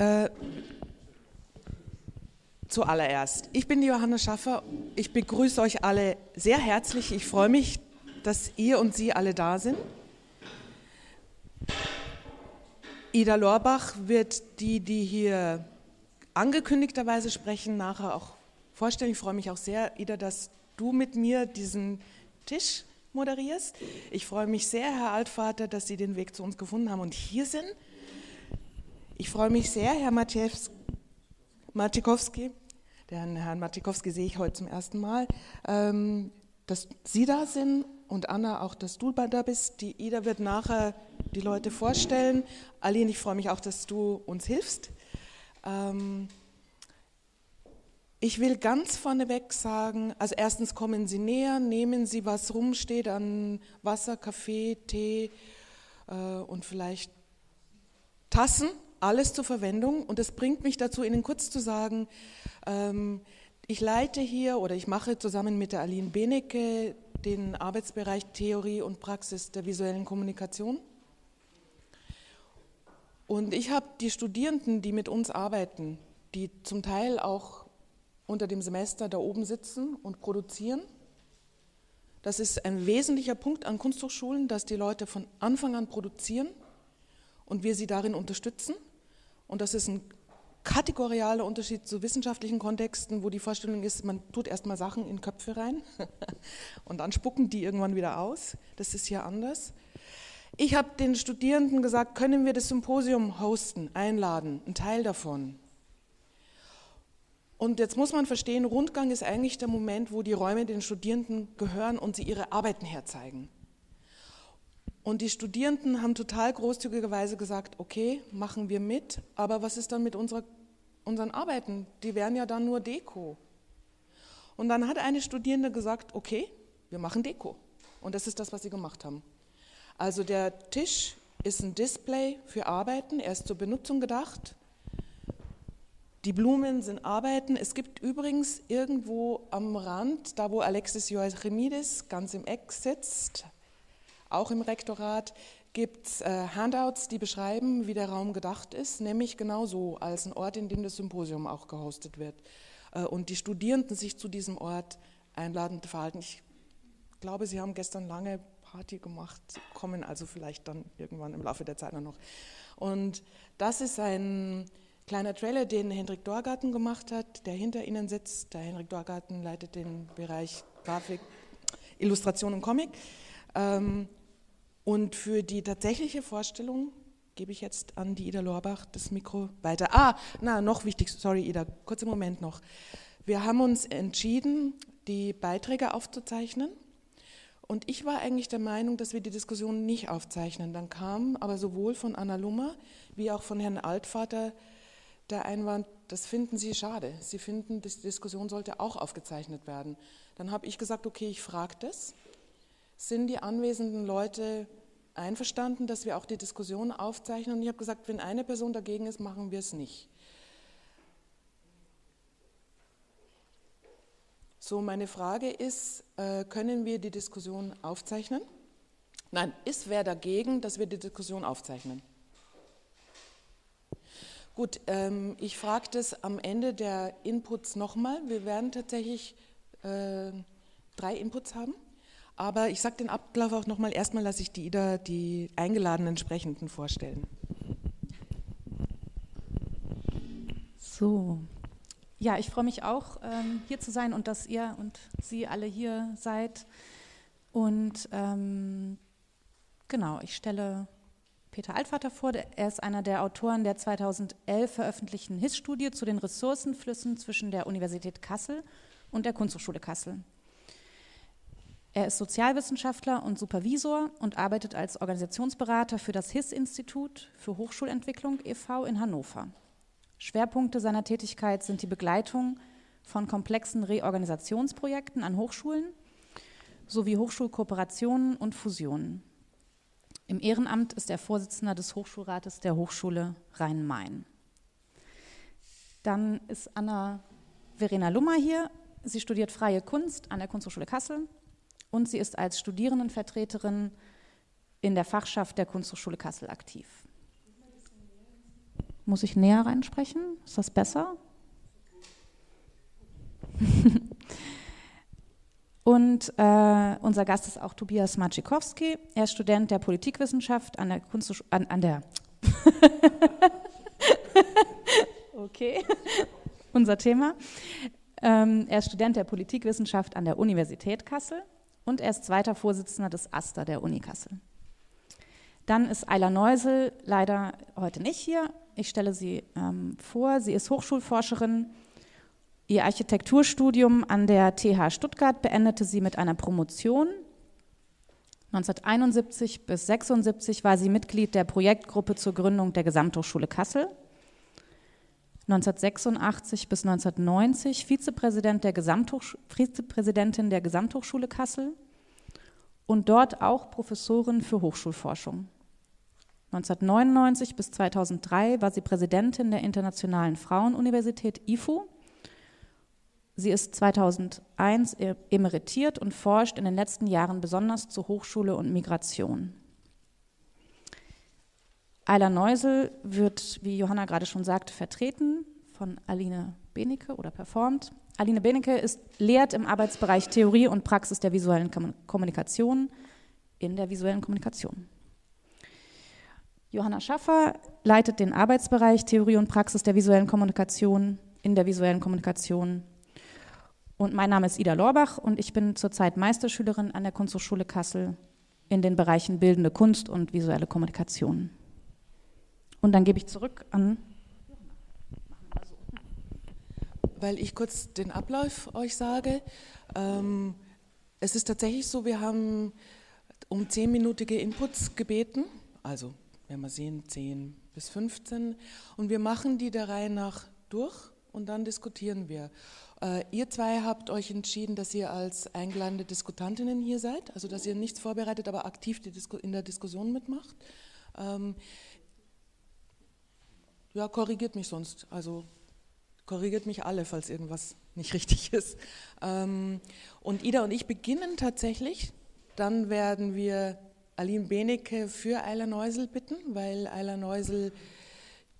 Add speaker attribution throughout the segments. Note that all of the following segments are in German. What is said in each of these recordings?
Speaker 1: Äh, zuallererst, ich bin die Johanna Schaffer. Ich begrüße euch alle sehr herzlich. Ich freue mich, dass ihr und Sie alle da sind. Ida Lorbach wird die, die hier angekündigterweise sprechen, nachher auch vorstellen. Ich freue mich auch sehr, Ida, dass du mit mir diesen Tisch moderierst. Ich freue mich sehr, Herr Altvater, dass Sie den Weg zu uns gefunden haben und hier sind. Ich freue mich sehr, Herr Matikowski, den Herrn Matikowski sehe ich heute zum ersten Mal, ähm, dass Sie da sind und Anna auch, dass du da bist. Die Ida wird nachher die Leute vorstellen. Aline, ich freue mich auch, dass du uns hilfst. Ähm, ich will ganz vorneweg sagen, also erstens kommen Sie näher, nehmen Sie, was rumsteht an Wasser, Kaffee, Tee äh, und vielleicht Tassen alles zur Verwendung. Und das bringt mich dazu, Ihnen kurz zu sagen, ähm, ich leite hier oder ich mache zusammen mit der Aline Benecke den Arbeitsbereich Theorie und Praxis der visuellen Kommunikation. Und ich habe die Studierenden, die mit uns arbeiten, die zum Teil auch unter dem Semester da oben sitzen und produzieren. Das ist ein wesentlicher Punkt an Kunsthochschulen, dass die Leute von Anfang an produzieren und wir sie darin unterstützen. Und das ist ein kategorialer Unterschied zu wissenschaftlichen Kontexten, wo die Vorstellung ist, man tut erstmal Sachen in Köpfe rein und dann spucken die irgendwann wieder aus. Das ist hier anders. Ich habe den Studierenden gesagt, können wir das Symposium hosten, einladen, ein Teil davon. Und jetzt muss man verstehen, Rundgang ist eigentlich der Moment, wo die Räume den Studierenden gehören und sie ihre Arbeiten herzeigen. Und die Studierenden haben total großzügigerweise gesagt, okay, machen wir mit, aber was ist dann mit unserer, unseren Arbeiten? Die wären ja dann nur Deko. Und dann hat eine Studierende gesagt, okay, wir machen Deko. Und das ist das, was sie gemacht haben. Also der Tisch ist ein Display für Arbeiten, er ist zur Benutzung gedacht. Die Blumen sind Arbeiten. Es gibt übrigens irgendwo am Rand, da wo Alexis Joachimidis ganz im Eck sitzt, auch im Rektorat gibt es äh, Handouts, die beschreiben, wie der Raum gedacht ist, nämlich genauso als ein Ort, in dem das Symposium auch gehostet wird. Äh, und die Studierenden sich zu diesem Ort einladend verhalten. Ich glaube, Sie haben gestern lange Party gemacht, kommen also vielleicht dann irgendwann im Laufe der Zeit noch. Und das ist ein kleiner Trailer, den Hendrik Dorgarten gemacht hat, der hinter Ihnen sitzt. Der Hendrik Dorgarten leitet den Bereich Grafik, Illustration und Comic. Ähm, und für die tatsächliche Vorstellung gebe ich jetzt an die Ida Lorbach das Mikro weiter. Ah, na, noch wichtig, sorry Ida, kurzer Moment noch. Wir haben uns entschieden, die Beiträge aufzuzeichnen. Und ich war eigentlich der Meinung, dass wir die Diskussion nicht aufzeichnen. Dann kam aber sowohl von Anna Lummer wie auch von Herrn Altvater der Einwand, das finden Sie schade. Sie finden, die Diskussion sollte auch aufgezeichnet werden. Dann habe ich gesagt, okay, ich frage das. Sind die anwesenden Leute einverstanden, dass wir auch die Diskussion aufzeichnen. Und ich habe gesagt, wenn eine Person dagegen ist, machen wir es nicht. So, meine Frage ist, äh, können wir die Diskussion aufzeichnen? Nein, ist wer dagegen, dass wir die Diskussion aufzeichnen? Gut, ähm, ich frage das am Ende der Inputs nochmal. Wir werden tatsächlich äh, drei Inputs haben. Aber ich sage den Ablauf auch nochmal. Erstmal lasse ich die Ida die eingeladenen Sprechenden vorstellen.
Speaker 2: So. Ja, ich freue mich auch, ähm, hier zu sein und dass ihr und Sie alle hier seid. Und ähm, genau, ich stelle Peter Altvater vor. Er ist einer der Autoren der 2011 veröffentlichten HIS-Studie zu den Ressourcenflüssen zwischen der Universität Kassel und der Kunsthochschule Kassel. Er ist Sozialwissenschaftler und Supervisor und arbeitet als Organisationsberater für das HIS-Institut für Hochschulentwicklung e.V. in Hannover. Schwerpunkte seiner Tätigkeit sind die Begleitung von komplexen Reorganisationsprojekten an Hochschulen sowie Hochschulkooperationen und Fusionen. Im Ehrenamt ist er Vorsitzender des Hochschulrates der Hochschule Rhein-Main. Dann ist Anna Verena Lummer hier. Sie studiert Freie Kunst an der Kunsthochschule Kassel und sie ist als Studierendenvertreterin in der Fachschaft der Kunsthochschule Kassel aktiv. Muss ich näher reinsprechen? Ist das besser? Und äh, unser Gast ist auch Tobias Maciekowski. Er ist Student der Politikwissenschaft an der Kunsthochschule, an, an der Okay, unser Thema. Ähm, er ist Student der Politikwissenschaft an der Universität Kassel und er ist zweiter Vorsitzender des AStA der Uni Kassel. Dann ist Ayla Neusel leider heute nicht hier. Ich stelle sie ähm, vor. Sie ist Hochschulforscherin. Ihr Architekturstudium an der TH Stuttgart beendete sie mit einer Promotion. 1971 bis 1976 war sie Mitglied der Projektgruppe zur Gründung der Gesamthochschule Kassel. 1986 bis 1990 Vizepräsident der Vizepräsidentin der Gesamthochschule Kassel und dort auch Professorin für Hochschulforschung. 1999 bis 2003 war sie Präsidentin der Internationalen Frauenuniversität IFU. Sie ist 2001 e-, emeritiert und forscht in den letzten Jahren besonders zu Hochschule und Migration. Ayla Neusel wird, wie Johanna gerade schon sagte, vertreten von Aline Benecke oder performt. Aline Benecke ist, lehrt im Arbeitsbereich Theorie und Praxis der visuellen Kommunikation in der visuellen Kommunikation. Johanna Schaffer leitet den Arbeitsbereich Theorie und Praxis der visuellen Kommunikation in der visuellen Kommunikation. Und mein Name ist Ida Lorbach und ich bin zurzeit Meisterschülerin an der Kunsthochschule Kassel in den Bereichen Bildende Kunst und visuelle Kommunikation. Und dann gebe ich zurück an.
Speaker 1: Weil ich kurz den Ablauf euch sage. Ähm, es ist tatsächlich so, wir haben um zehnminütige Inputs gebeten, also werden wir sehen, 10 bis 15. Und wir machen die der Reihe nach durch und dann diskutieren wir. Äh, ihr zwei habt euch entschieden, dass ihr als eingeladene Diskutantinnen hier seid, also dass ihr nichts vorbereitet, aber aktiv in der Diskussion mitmacht. Ähm, ja, korrigiert mich sonst. Also korrigiert mich alle, falls irgendwas nicht richtig ist. Ähm, und Ida und ich beginnen tatsächlich. Dann werden wir Aline Benecke für Eila Neusel bitten, weil Eila Neusel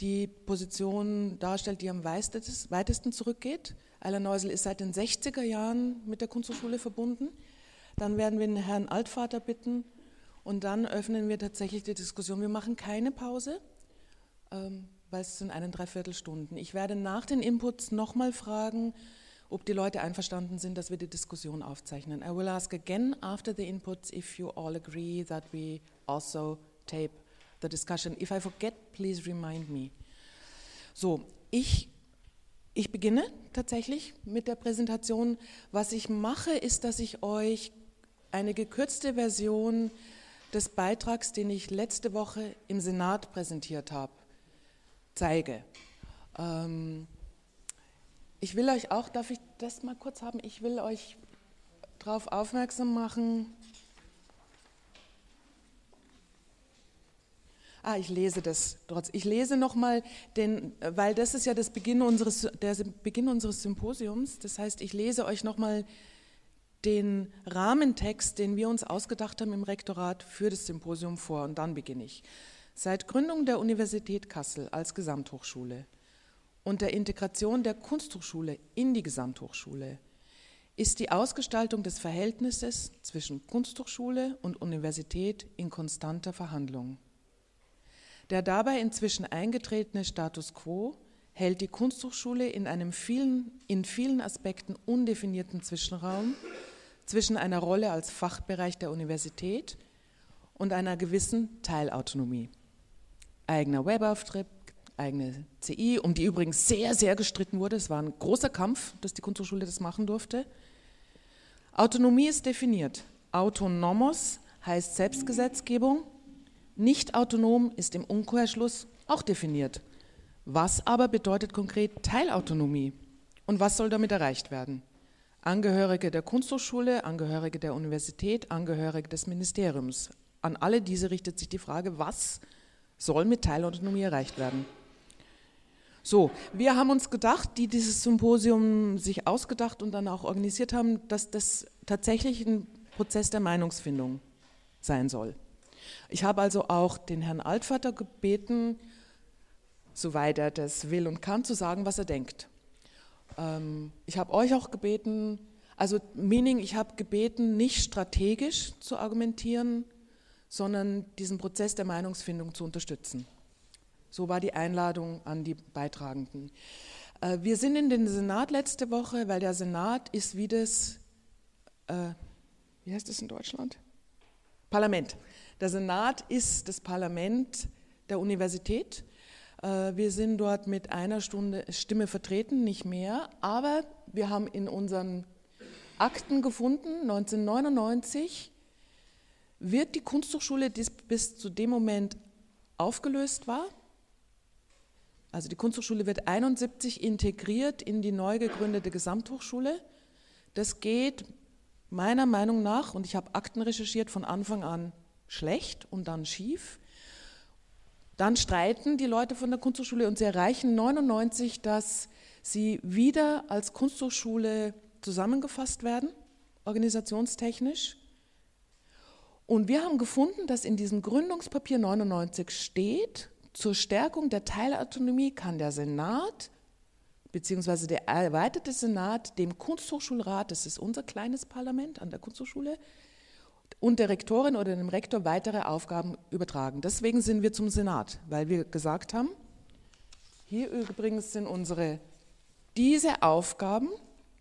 Speaker 1: die Position darstellt, die am weitesten zurückgeht. Eila Neusel ist seit den 60er Jahren mit der Kunsthochschule verbunden. Dann werden wir den Herrn Altvater bitten und dann öffnen wir tatsächlich die Diskussion. Wir machen keine Pause, ähm, weil es sind eine Dreiviertelstunden. Ich werde nach den Inputs nochmal fragen, ob die Leute einverstanden sind, dass wir die Diskussion aufzeichnen. I will ask again after the inputs if you all agree that we also tape the discussion. If I forget, please remind me. So, ich, ich beginne tatsächlich mit der Präsentation. Was ich mache, ist, dass ich euch eine gekürzte Version des Beitrags, den ich letzte Woche im Senat präsentiert habe, zeige. Ähm, ich will euch auch, darf ich das mal kurz haben? Ich will euch darauf aufmerksam machen. Ah, ich lese das trotz. Ich lese nochmal, weil das ist ja das Beginn unseres, der Beginn unseres Symposiums. Das heißt, ich lese euch nochmal den Rahmentext, den wir uns ausgedacht haben im Rektorat für das Symposium vor. Und dann beginne ich. Seit Gründung der Universität Kassel als Gesamthochschule und der Integration der Kunsthochschule in die Gesamthochschule ist die Ausgestaltung des Verhältnisses zwischen Kunsthochschule und Universität in konstanter Verhandlung. Der dabei inzwischen eingetretene Status quo hält die Kunsthochschule in einem vielen, in vielen Aspekten undefinierten Zwischenraum zwischen einer Rolle als Fachbereich der Universität und einer gewissen Teilautonomie. Eigener Webauftritt, eigene CI, um die übrigens sehr, sehr gestritten wurde. Es war ein großer Kampf, dass die Kunsthochschule das machen durfte. Autonomie ist definiert. Autonomos heißt Selbstgesetzgebung. Nicht autonom ist im Umkehrschluss auch definiert. Was aber bedeutet konkret Teilautonomie? Und was soll damit erreicht werden? Angehörige der Kunsthochschule, Angehörige der Universität, Angehörige des Ministeriums. An alle diese richtet sich die Frage, was soll mit Teilautonomie erreicht werden? So, wir haben uns gedacht, die dieses Symposium sich ausgedacht und dann auch organisiert haben, dass das tatsächlich ein Prozess der Meinungsfindung sein soll. Ich habe also auch den Herrn Altvater gebeten, soweit er das will und kann, zu sagen, was er denkt. Ähm, ich habe euch auch gebeten, also meaning, ich habe gebeten, nicht strategisch zu argumentieren, sondern diesen Prozess der Meinungsfindung zu unterstützen. So war die Einladung an die Beitragenden. Äh, wir sind in den Senat letzte Woche, weil der Senat ist wie das, äh, wie heißt das in Deutschland? Parlament. Der Senat ist das Parlament der Universität. Äh, wir sind dort mit einer Stunde Stimme vertreten, nicht mehr, aber wir haben in unseren Akten gefunden, 1999 wird die Kunsthochschule, die bis zu dem Moment aufgelöst war, also die Kunsthochschule wird 71 integriert in die neu gegründete Gesamthochschule. Das geht meiner Meinung nach, und ich habe Akten recherchiert, von Anfang an schlecht und dann schief. Dann streiten die Leute von der Kunsthochschule und sie erreichen 99, dass sie wieder als Kunsthochschule zusammengefasst werden, organisationstechnisch. Und wir haben gefunden, dass in diesem Gründungspapier 99 steht, zur Stärkung der Teilautonomie kann der Senat beziehungsweise der erweiterte Senat dem Kunsthochschulrat, das ist unser kleines Parlament an der Kunsthochschule, und der Rektorin oder dem Rektor weitere Aufgaben übertragen. Deswegen sind wir zum Senat, weil wir gesagt haben, hier übrigens sind unsere, diese Aufgaben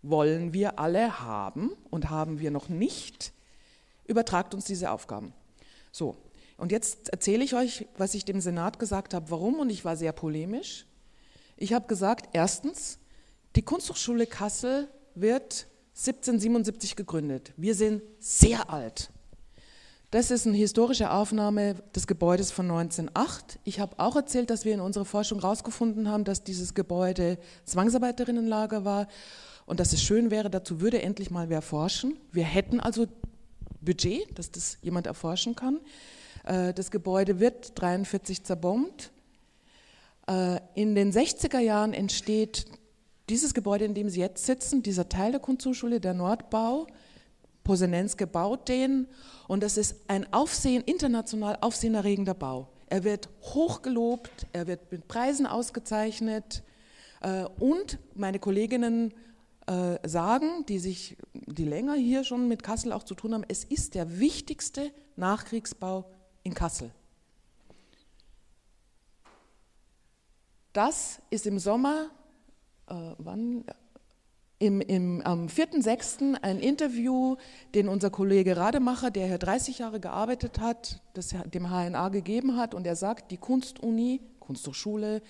Speaker 1: wollen wir alle haben und haben wir noch nicht, übertragt uns diese Aufgaben. So, und jetzt erzähle ich euch, was ich dem Senat gesagt habe, warum, und ich war sehr polemisch. Ich habe gesagt, erstens, die Kunsthochschule Kassel wird 1777 gegründet. Wir sind sehr alt. Das ist eine historische Aufnahme des Gebäudes von 1908. Ich habe auch erzählt, dass wir in unserer Forschung herausgefunden haben, dass dieses Gebäude Zwangsarbeiterinnenlager war und dass es schön wäre, dazu würde endlich mal wer forschen. Wir hätten also Budget, dass das jemand erforschen kann. Äh, das Gebäude wird 43 zerbombt. Äh, in den 60er Jahren entsteht dieses Gebäude, in dem Sie jetzt sitzen, dieser Teil der Kunsthochschule, der Nordbau. Posenenske baut den und das ist ein Aufsehen, international aufsehenerregender Bau. Er wird hochgelobt, er wird mit Preisen ausgezeichnet äh, und meine Kolleginnen sagen, die sich, die länger hier schon mit Kassel auch zu tun haben, es ist der wichtigste Nachkriegsbau in Kassel. Das ist im Sommer, äh, wann? Im, im, am 4.6. ein Interview, den unser Kollege Rademacher, der hier 30 Jahre gearbeitet hat, das dem HNA gegeben hat. Und er sagt, die Kunstuni, Kunsthochschule,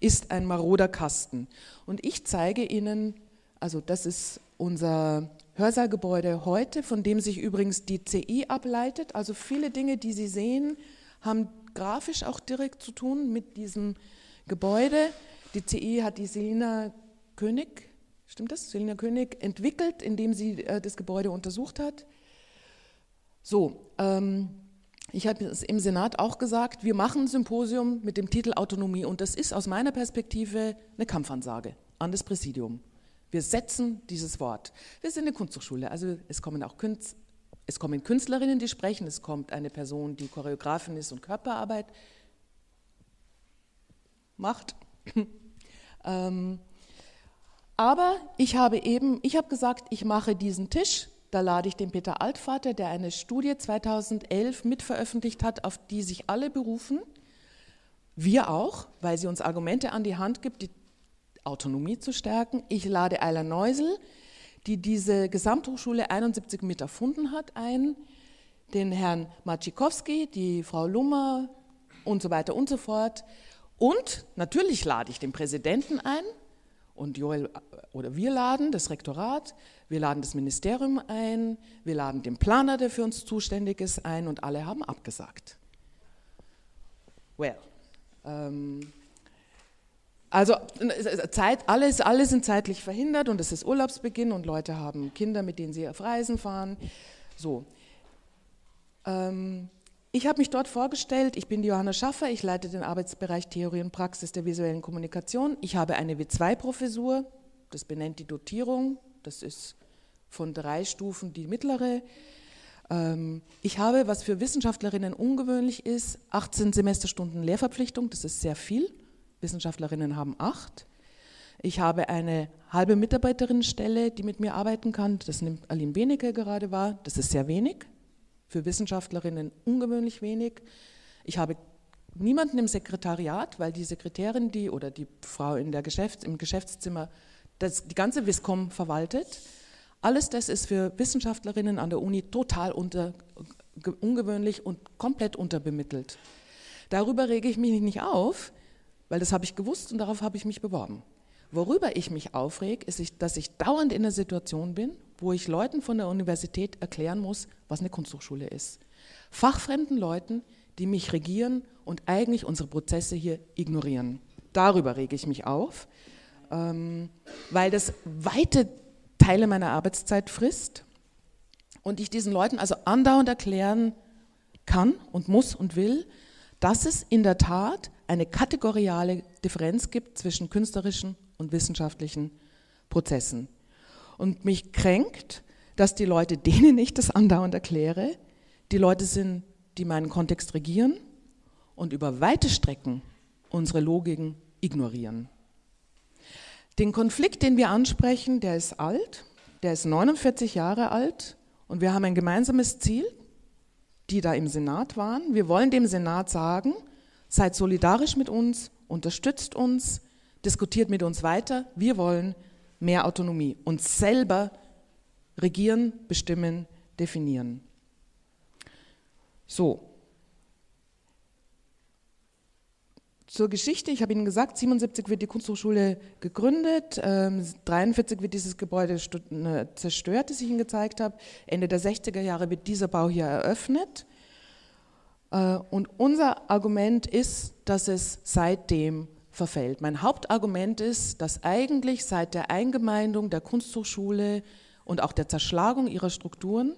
Speaker 1: ist ein maroder Kasten. Und ich zeige Ihnen, also das ist unser Hörsaalgebäude heute, von dem sich übrigens die CI ableitet. Also viele Dinge, die Sie sehen, haben grafisch auch direkt zu tun mit diesem Gebäude. Die CI hat die Selina König, stimmt das? Selina König entwickelt, indem sie äh, das Gebäude untersucht hat. So, ähm, ich habe es im Senat auch gesagt, wir machen ein Symposium mit dem Titel Autonomie und das ist aus meiner Perspektive eine Kampfansage an das Präsidium. Wir setzen dieses Wort. Wir sind eine Kunsthochschule, also es kommen auch Künst, es kommen Künstlerinnen, die sprechen, es kommt eine Person, die Choreografin ist und Körperarbeit macht. ähm, aber ich habe eben, ich habe gesagt, ich mache diesen Tisch, da lade ich den Peter Altvater, der eine Studie 2011 mitveröffentlicht hat, auf die sich alle berufen. Wir auch, weil sie uns Argumente an die Hand gibt, die Autonomie zu stärken. Ich lade Eila Neusel, die diese Gesamthochschule 71 mit erfunden hat, ein, den Herrn Maciekowski, die Frau Lummer und so weiter und so fort. Und natürlich lade ich den Präsidenten ein und Joel oder wir laden das Rektorat, wir laden das Ministerium ein, wir laden den Planer, der für uns zuständig ist, ein und alle haben abgesagt. Well, ähm, also Zeit, alles, alle sind zeitlich verhindert und es ist Urlaubsbeginn und Leute haben Kinder, mit denen sie auf Reisen fahren. So. Ähm, ich habe mich dort vorgestellt, ich bin Johanna Schaffer, ich leite den Arbeitsbereich Theorie und Praxis der visuellen Kommunikation. Ich habe eine W2-Professur, das benennt die Dotierung, das ist von drei Stufen die mittlere. Ähm, ich habe, was für Wissenschaftlerinnen ungewöhnlich ist, 18 Semesterstunden Lehrverpflichtung, das ist sehr viel Wissenschaftlerinnen haben acht. Ich habe eine halbe Mitarbeiterinnenstelle, die mit mir arbeiten kann. Das nimmt Aline Benecke gerade wahr. Das ist sehr wenig. Für Wissenschaftlerinnen ungewöhnlich wenig. Ich habe niemanden im Sekretariat, weil die Sekretärin, die oder die Frau in der Geschäfts-, im Geschäftszimmer das, die ganze Wiscom verwaltet. Alles das ist für Wissenschaftlerinnen an der Uni total unter, ungewöhnlich und komplett unterbemittelt. Darüber rege ich mich nicht auf, weil das habe ich gewusst und darauf habe ich mich beworben. Worüber ich mich aufrege, ist, dass ich dauernd in der Situation bin, wo ich Leuten von der Universität erklären muss, was eine Kunsthochschule ist. Fachfremden Leuten, die mich regieren und eigentlich unsere Prozesse hier ignorieren. Darüber rege ich mich auf, ähm, weil das weite Teile meiner Arbeitszeit frisst und ich diesen Leuten also andauernd erklären kann und muss und will, dass es in der Tat eine kategoriale Differenz gibt zwischen künstlerischen und wissenschaftlichen Prozessen. Und mich kränkt, dass die Leute, denen ich das andauernd erkläre, die Leute sind, die meinen Kontext regieren und über weite Strecken unsere Logiken ignorieren. Den Konflikt, den wir ansprechen, der ist alt, der ist 49 Jahre alt und wir haben ein gemeinsames Ziel, die da im Senat waren. Wir wollen dem Senat sagen, seid solidarisch mit uns, unterstützt uns, diskutiert mit uns weiter. Wir wollen mehr Autonomie, uns selber regieren, bestimmen, definieren. So. Zur Geschichte, ich habe Ihnen gesagt, 77 wird die Kunsthochschule gegründet, ähm, 43 wird dieses Gebäude ne, zerstört, das ich Ihnen gezeigt habe. Ende der 60er Jahre wird dieser Bau hier eröffnet. Äh, und unser Argument ist, dass es seitdem verfällt. Mein Hauptargument ist, dass eigentlich seit der Eingemeindung der Kunsthochschule und auch der Zerschlagung ihrer Strukturen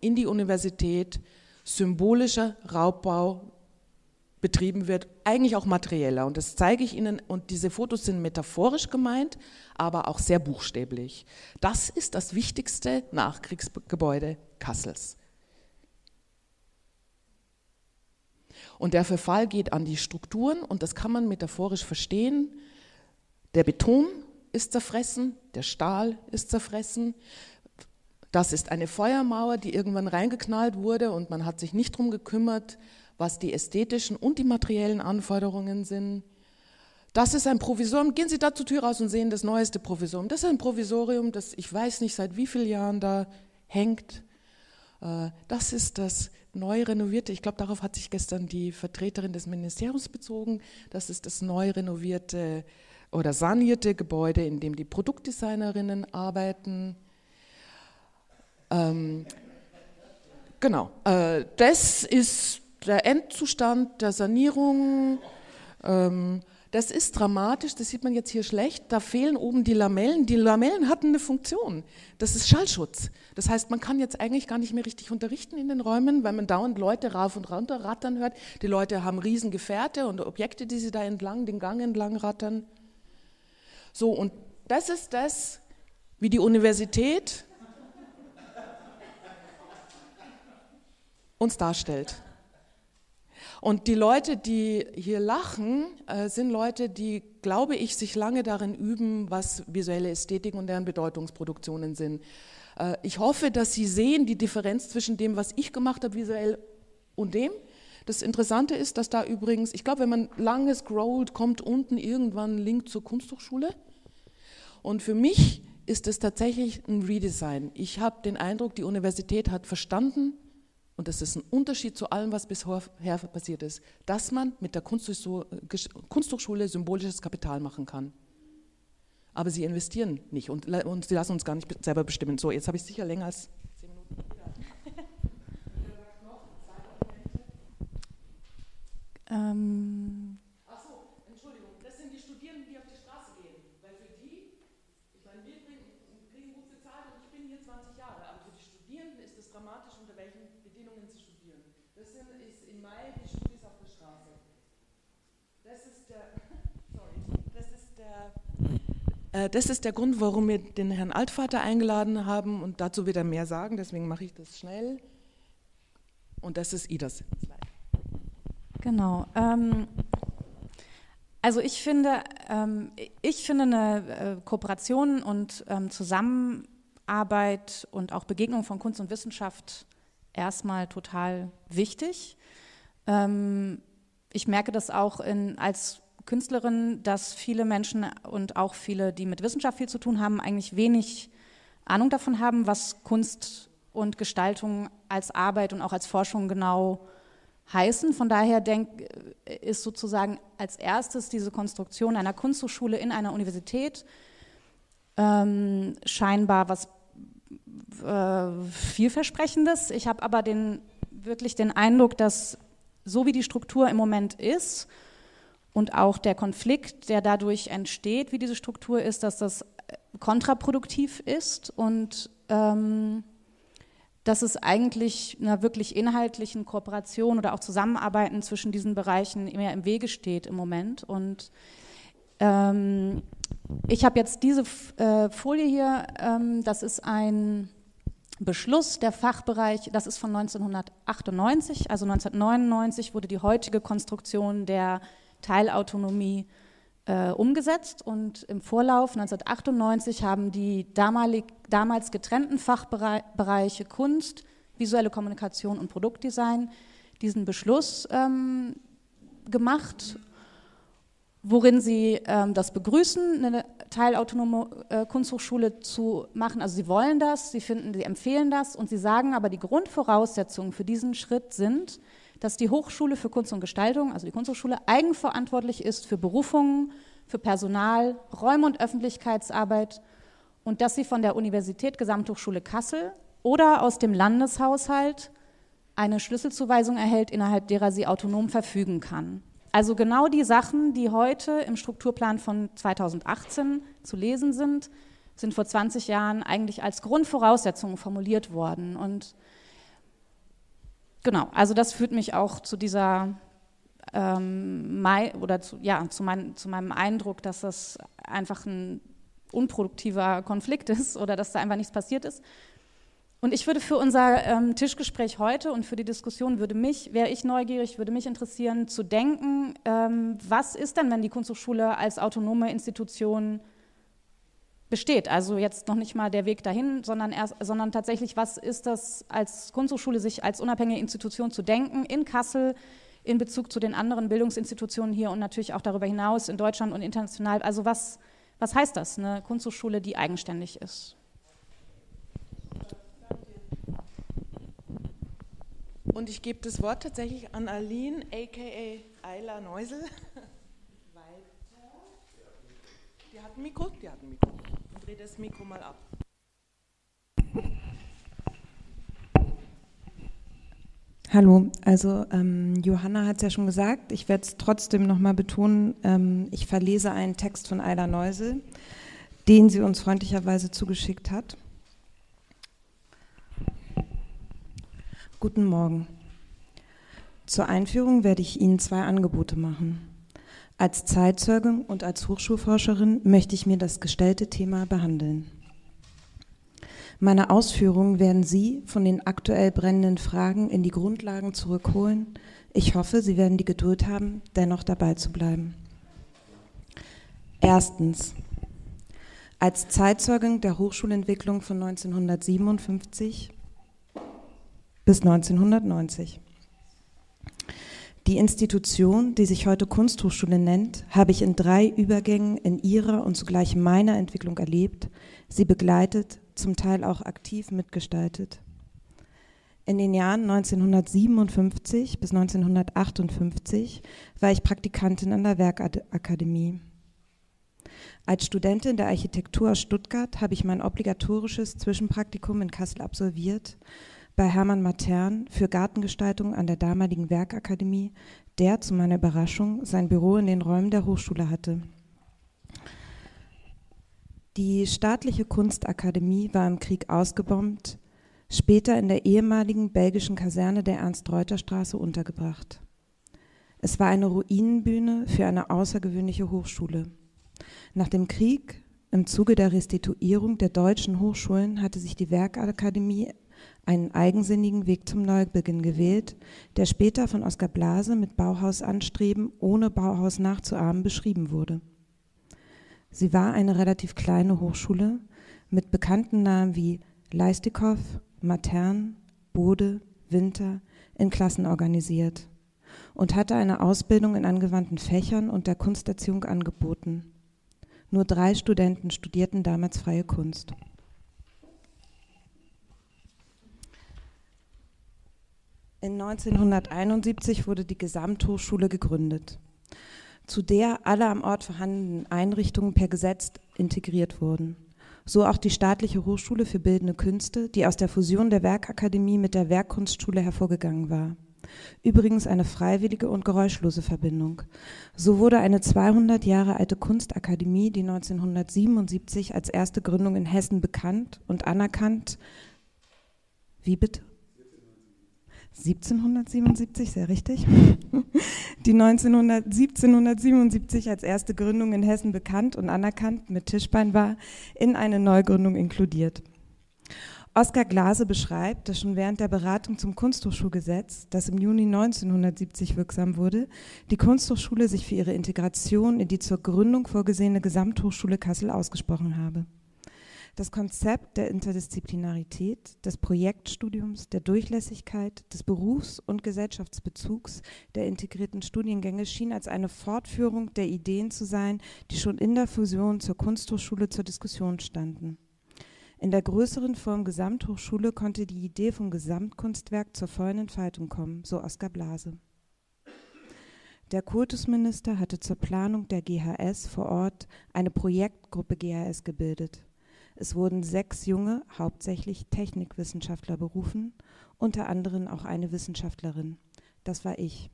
Speaker 1: in die Universität symbolischer Raubbau betrieben wird, eigentlich auch materieller. Und das zeige ich Ihnen, und diese Fotos sind metaphorisch gemeint, aber auch sehr buchstäblich. Das ist das wichtigste Nachkriegsgebäude Kassels. Und der Verfall geht an die Strukturen und das kann man metaphorisch verstehen. Der Beton ist zerfressen, der Stahl ist zerfressen. Das ist eine Feuermauer, die irgendwann reingeknallt wurde und man hat sich nicht darum gekümmert, was die ästhetischen und die materiellen Anforderungen sind. Das ist ein Provisorium. Gehen Sie da zur Tür raus und sehen das neueste Provisorium. Das ist ein Provisorium, das ich weiß nicht seit wie vielen Jahren da hängt. Äh, das ist das neu renovierte, ich glaube, darauf hat sich gestern die Vertreterin des Ministeriums bezogen, das ist das neu renovierte oder sanierte Gebäude, in dem die Produktdesignerinnen arbeiten. Ähm, genau, äh, das ist der Endzustand der Sanierung. Ähm, das ist dramatisch, das sieht man jetzt hier schlecht. Da fehlen oben die Lamellen. Die Lamellen hatten eine Funktion. Das ist Schallschutz. Das heißt, man kann jetzt eigentlich gar nicht mehr richtig unterrichten in den Räumen, weil man dauernd Leute rauf und runter rattern hört. Die Leute haben riesen Gefährte und Objekte, die sie da entlang, den Gang entlang rattern. So, und das ist das, wie die Universität uns darstellt. Und die Leute, die hier lachen, äh, sind Leute, die, glaube ich, sich lange darin üben, was visuelle Ästhetik und deren Bedeutungsproduktionen sind. Äh, ich hoffe, dass Sie sehen die Differenz zwischen dem, was ich gemacht habe visuell und dem. Das Interessante ist, dass da übrigens, ich glaube, wenn man lange scrollt, kommt unten irgendwann ein Link zur Kunsthochschule. Und für mich ist es tatsächlich ein Redesign. Ich habe den Eindruck, die Universität hat verstanden, und das ist ein Unterschied zu allem, was bisher passiert ist, dass man mit der Kunsthochschule symbolisches Kapital machen kann. Aber sie investieren nicht und, und sie lassen uns gar nicht selber bestimmen. So, jetzt habe ich sicher länger als zehn Minuten. ähm, das ist der Grund, warum wir den Herrn Altvater eingeladen haben und dazu wird er mehr sagen, deswegen mache ich das schnell. Und das ist Idas
Speaker 2: Genau. Ähm, Also ich finde, ähm, ich finde eine äh, Kooperation und ähm, Zusammenarbeit und auch Begegnung von Kunst und Wissenschaft erstmal total wichtig. Ähm, ich merke das auch in, als Künstlerin, dass viele Menschen und auch viele, die mit Wissenschaft viel zu tun haben, eigentlich wenig Ahnung davon haben, was Kunst und Gestaltung als Arbeit und auch als Forschung genau heißen. Von daher denk, ist sozusagen als erstes diese Konstruktion einer Kunsthochschule in einer Universität ähm, scheinbar was äh, vielversprechendes. Ich habe aber den, wirklich den Eindruck, dass so wie die Struktur im Moment ist und auch der Konflikt, der dadurch entsteht, wie diese Struktur ist, dass das kontraproduktiv ist und ähm, dass es eigentlich einer wirklich inhaltlichen Kooperation oder auch Zusammenarbeiten zwischen diesen Bereichen mehr im Wege steht im Moment. Und ähm, ich habe jetzt diese äh, Folie hier, ähm, das ist ein Beschluss der Fachbereich, das ist von 1998, also 1999 wurde die heutige Konstruktion der Teilautonomie äh, umgesetzt und im Vorlauf 1998 haben die damalig, damals getrennten Fachbereiche Kunst, visuelle Kommunikation und Produktdesign diesen Beschluss ähm, gemacht worin sie ähm, das begrüßen, eine teilautonome äh, Kunsthochschule zu machen. Also sie wollen das, sie finden, sie empfehlen das und sie sagen aber, die Grundvoraussetzungen für diesen Schritt sind, dass die Hochschule für Kunst und Gestaltung, also die Kunsthochschule, eigenverantwortlich ist für Berufungen, für Personal, Räume und Öffentlichkeitsarbeit und dass sie von der Universität Gesamthochschule Kassel oder aus dem Landeshaushalt eine Schlüsselzuweisung erhält, innerhalb derer sie autonom verfügen kann. Also genau die Sachen, die heute im Strukturplan von 2018 zu lesen sind, sind vor 20 Jahren eigentlich als Grundvoraussetzungen formuliert worden. Und genau, also das führt mich auch zu dieser ähm, oder zu, ja, zu, mein, zu meinem Eindruck, dass das einfach ein unproduktiver Konflikt ist oder dass da einfach nichts passiert ist. Und ich würde für unser ähm, Tischgespräch heute und für die Diskussion würde mich, wäre ich neugierig, würde mich interessieren, zu denken, ähm, was ist denn, wenn die Kunsthochschule als autonome Institution besteht? Also jetzt noch nicht mal der Weg dahin, sondern, erst, sondern tatsächlich, was ist das als Kunsthochschule, sich als unabhängige Institution zu denken in Kassel, in Bezug zu den anderen Bildungsinstitutionen hier und natürlich auch darüber hinaus in Deutschland und international. Also was, was heißt das, eine Kunsthochschule, die eigenständig ist?
Speaker 1: Und ich gebe das Wort tatsächlich an Aline, aka Ayla Neusel. Die hat ein Mikro? Die hat ein Mikro. Und dreh das Mikro mal ab.
Speaker 3: Hallo, also ähm, Johanna hat es ja schon gesagt, ich werde es trotzdem nochmal betonen, ähm, ich verlese einen Text von Ayla Neusel, den sie uns freundlicherweise zugeschickt hat. Guten Morgen. Zur Einführung werde ich Ihnen zwei Angebote machen. Als Zeitzeuge und als Hochschulforscherin möchte ich mir das gestellte Thema behandeln. Meine Ausführungen werden Sie von den aktuell brennenden Fragen in die Grundlagen zurückholen. Ich hoffe, Sie werden die Geduld haben, dennoch dabei zu bleiben. Erstens. Als Zeitzeugin der Hochschulentwicklung von 1957 bis 1990. Die Institution, die sich heute Kunsthochschule nennt, habe ich in drei Übergängen in ihrer und zugleich meiner Entwicklung erlebt, sie begleitet, zum Teil auch aktiv mitgestaltet. In den Jahren 1957 bis 1958 war ich Praktikantin an der Werkakademie. Als Studentin der Architektur aus Stuttgart habe ich mein obligatorisches Zwischenpraktikum in Kassel absolviert bei Hermann Matern für Gartengestaltung an der damaligen Werkakademie, der zu meiner Überraschung sein Büro in den Räumen der Hochschule hatte. Die staatliche Kunstakademie war im Krieg ausgebombt, später in der ehemaligen belgischen Kaserne der Ernst-Reuter-Straße untergebracht. Es war eine Ruinenbühne für eine außergewöhnliche Hochschule. Nach dem Krieg, im Zuge der Restituierung der deutschen Hochschulen, hatte sich die Werkakademie einen eigensinnigen Weg zum Neubeginn gewählt, der später von Oskar Blase mit Bauhausanstreben ohne Bauhaus nachzuahmen beschrieben wurde. Sie war eine relativ kleine Hochschule mit bekannten Namen wie Leistikow, Matern, Bode, Winter in Klassen organisiert und hatte eine Ausbildung in angewandten Fächern und der Kunsterziehung angeboten. Nur drei Studenten studierten damals freie Kunst. In 1971 wurde die Gesamthochschule gegründet, zu der alle am Ort vorhandenen Einrichtungen per Gesetz integriert wurden. So auch die staatliche Hochschule für bildende Künste, die aus der Fusion der Werkakademie mit der Werkkunstschule hervorgegangen war. Übrigens eine freiwillige und geräuschlose Verbindung. So wurde eine 200 Jahre alte Kunstakademie, die 1977 als erste Gründung in Hessen bekannt und anerkannt. Wie bitte? 1777, sehr richtig, die 1900, 1777 als erste Gründung in Hessen bekannt und anerkannt mit Tischbein war, in eine Neugründung inkludiert. Oskar Glase beschreibt, dass schon während der Beratung zum Kunsthochschulgesetz, das im Juni 1970 wirksam wurde, die Kunsthochschule sich für ihre Integration in die zur Gründung vorgesehene Gesamthochschule Kassel ausgesprochen habe. Das Konzept der Interdisziplinarität, des Projektstudiums, der Durchlässigkeit, des Berufs- und Gesellschaftsbezugs der integrierten Studiengänge schien als eine Fortführung der Ideen zu sein, die schon in der Fusion zur Kunsthochschule zur Diskussion standen. In der größeren Form Gesamthochschule konnte die Idee vom Gesamtkunstwerk zur vollen Entfaltung kommen, so Oskar Blase. Der Kultusminister hatte zur Planung der GHS vor Ort eine Projektgruppe GHS gebildet. Es wurden sechs junge, hauptsächlich Technikwissenschaftler berufen, unter anderem auch eine Wissenschaftlerin. Das war ich,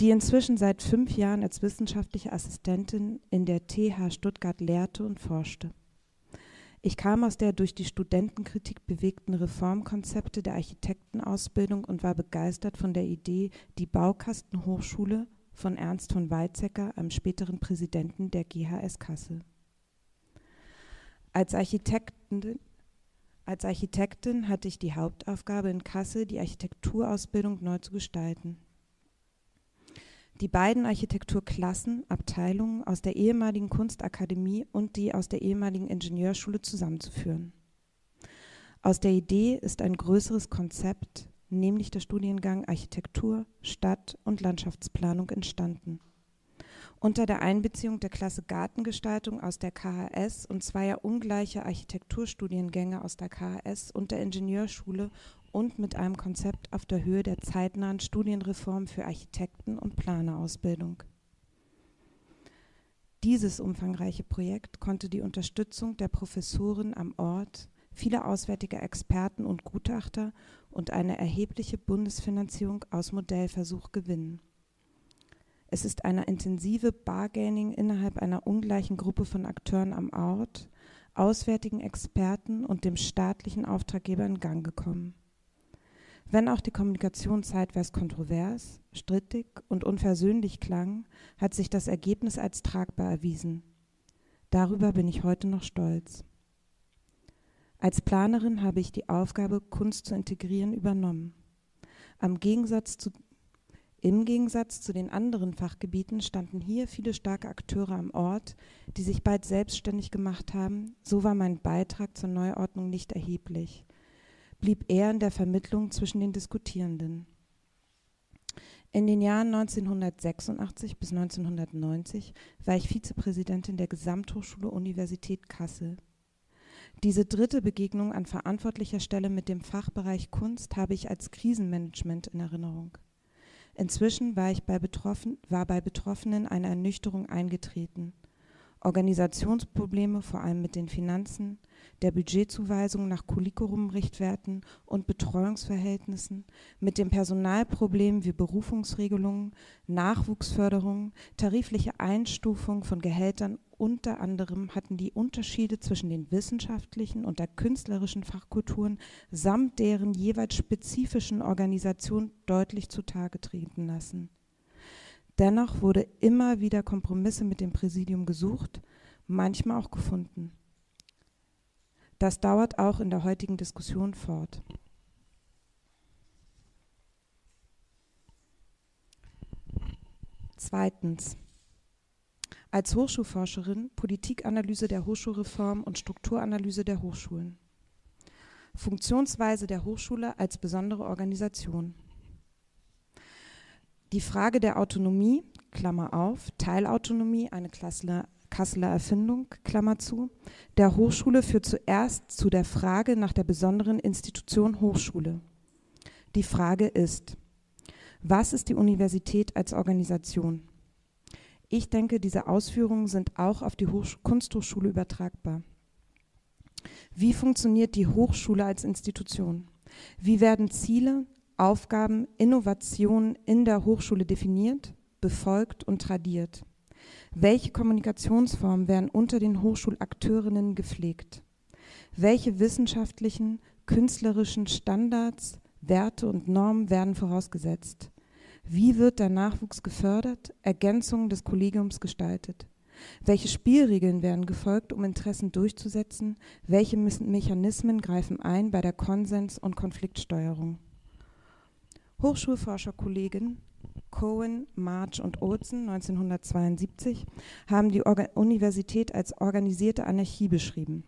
Speaker 3: die inzwischen seit fünf Jahren als wissenschaftliche Assistentin in der TH Stuttgart lehrte und forschte. Ich kam aus der durch die Studentenkritik bewegten Reformkonzepte der Architektenausbildung und war begeistert von der Idee, die Baukastenhochschule von Ernst von Weizsäcker, einem späteren Präsidenten der GHS Kassel. Als Architektin, als Architektin hatte ich die Hauptaufgabe in Kassel, die Architekturausbildung neu zu gestalten. Die beiden Architekturklassen, Abteilungen aus der ehemaligen Kunstakademie und die aus der ehemaligen Ingenieurschule zusammenzuführen. Aus der Idee ist ein größeres Konzept, nämlich der Studiengang Architektur, Stadt- und Landschaftsplanung entstanden unter der Einbeziehung der Klasse Gartengestaltung aus der KHS und zweier ungleicher Architekturstudiengänge aus der KHS und der Ingenieurschule und mit einem Konzept auf der Höhe der zeitnahen Studienreform für Architekten- und Planerausbildung. Dieses umfangreiche Projekt konnte die Unterstützung der Professoren am Ort, vieler auswärtiger Experten und Gutachter und eine erhebliche Bundesfinanzierung aus Modellversuch gewinnen. Es ist eine intensive Bargaining innerhalb einer ungleichen Gruppe von Akteuren am Ort, auswärtigen Experten und dem staatlichen Auftraggeber in Gang gekommen. Wenn auch die Kommunikation zeitweise kontrovers, strittig und unversöhnlich klang, hat sich das Ergebnis als tragbar erwiesen. Darüber bin ich heute noch stolz. Als Planerin habe ich die Aufgabe, Kunst zu integrieren, übernommen. Am Gegensatz zu im Gegensatz zu den anderen Fachgebieten standen hier viele starke Akteure am Ort, die sich bald selbstständig gemacht haben. So war mein Beitrag zur Neuordnung nicht erheblich, blieb eher in der Vermittlung zwischen den Diskutierenden. In den Jahren 1986 bis 1990 war ich Vizepräsidentin der Gesamthochschule Universität Kassel. Diese dritte Begegnung an verantwortlicher Stelle mit dem Fachbereich Kunst habe ich als Krisenmanagement in Erinnerung. Inzwischen war, ich bei Betroffen, war bei Betroffenen eine Ernüchterung eingetreten. Organisationsprobleme, vor allem mit den Finanzen, der Budgetzuweisung nach Curriculum-Richtwerten und Betreuungsverhältnissen, mit dem Personalproblem wie Berufungsregelungen, Nachwuchsförderung, tarifliche Einstufung von Gehältern unter anderem hatten die Unterschiede zwischen den wissenschaftlichen und der künstlerischen Fachkulturen samt deren jeweils spezifischen Organisation deutlich zutage treten lassen. Dennoch wurde immer wieder Kompromisse mit dem Präsidium gesucht, manchmal auch gefunden. Das dauert auch in der heutigen Diskussion fort. Zweitens. Als Hochschulforscherin Politikanalyse der Hochschulreform und Strukturanalyse der Hochschulen. Funktionsweise der Hochschule als besondere Organisation. Die Frage der Autonomie, Klammer auf, Teilautonomie, eine Kasseler, Kasseler Erfindung, Klammer zu, der Hochschule führt zuerst zu der Frage nach der besonderen Institution Hochschule. Die Frage ist, was ist die Universität als Organisation? Ich denke, diese Ausführungen sind auch auf die Hochsch Kunsthochschule übertragbar. Wie funktioniert die Hochschule als Institution? Wie werden Ziele, Aufgaben, Innovationen in der Hochschule definiert, befolgt und tradiert? Welche Kommunikationsformen werden unter den Hochschulakteurinnen gepflegt? Welche wissenschaftlichen, künstlerischen Standards, Werte und Normen werden vorausgesetzt? Wie wird der Nachwuchs gefördert, Ergänzungen des Kollegiums gestaltet? Welche Spielregeln werden gefolgt, um Interessen durchzusetzen? Welche Mechanismen greifen ein bei der Konsens- und Konfliktsteuerung? Hochschulforscherkollegen Cohen, March und Olsen 1972 haben die Orga Universität als organisierte Anarchie beschrieben.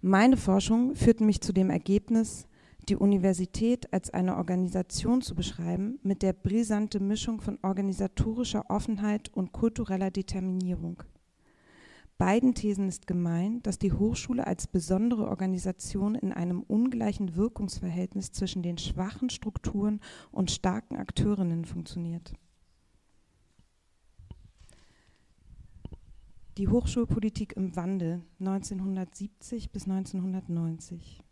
Speaker 3: Meine Forschung führt mich zu dem Ergebnis, die Universität als eine Organisation zu beschreiben mit der brisante Mischung von organisatorischer Offenheit und kultureller Determinierung. Beiden Thesen ist gemein, dass die Hochschule als besondere Organisation in einem ungleichen Wirkungsverhältnis zwischen den schwachen Strukturen und starken Akteurinnen funktioniert. Die Hochschulpolitik im Wandel 1970 bis 1990.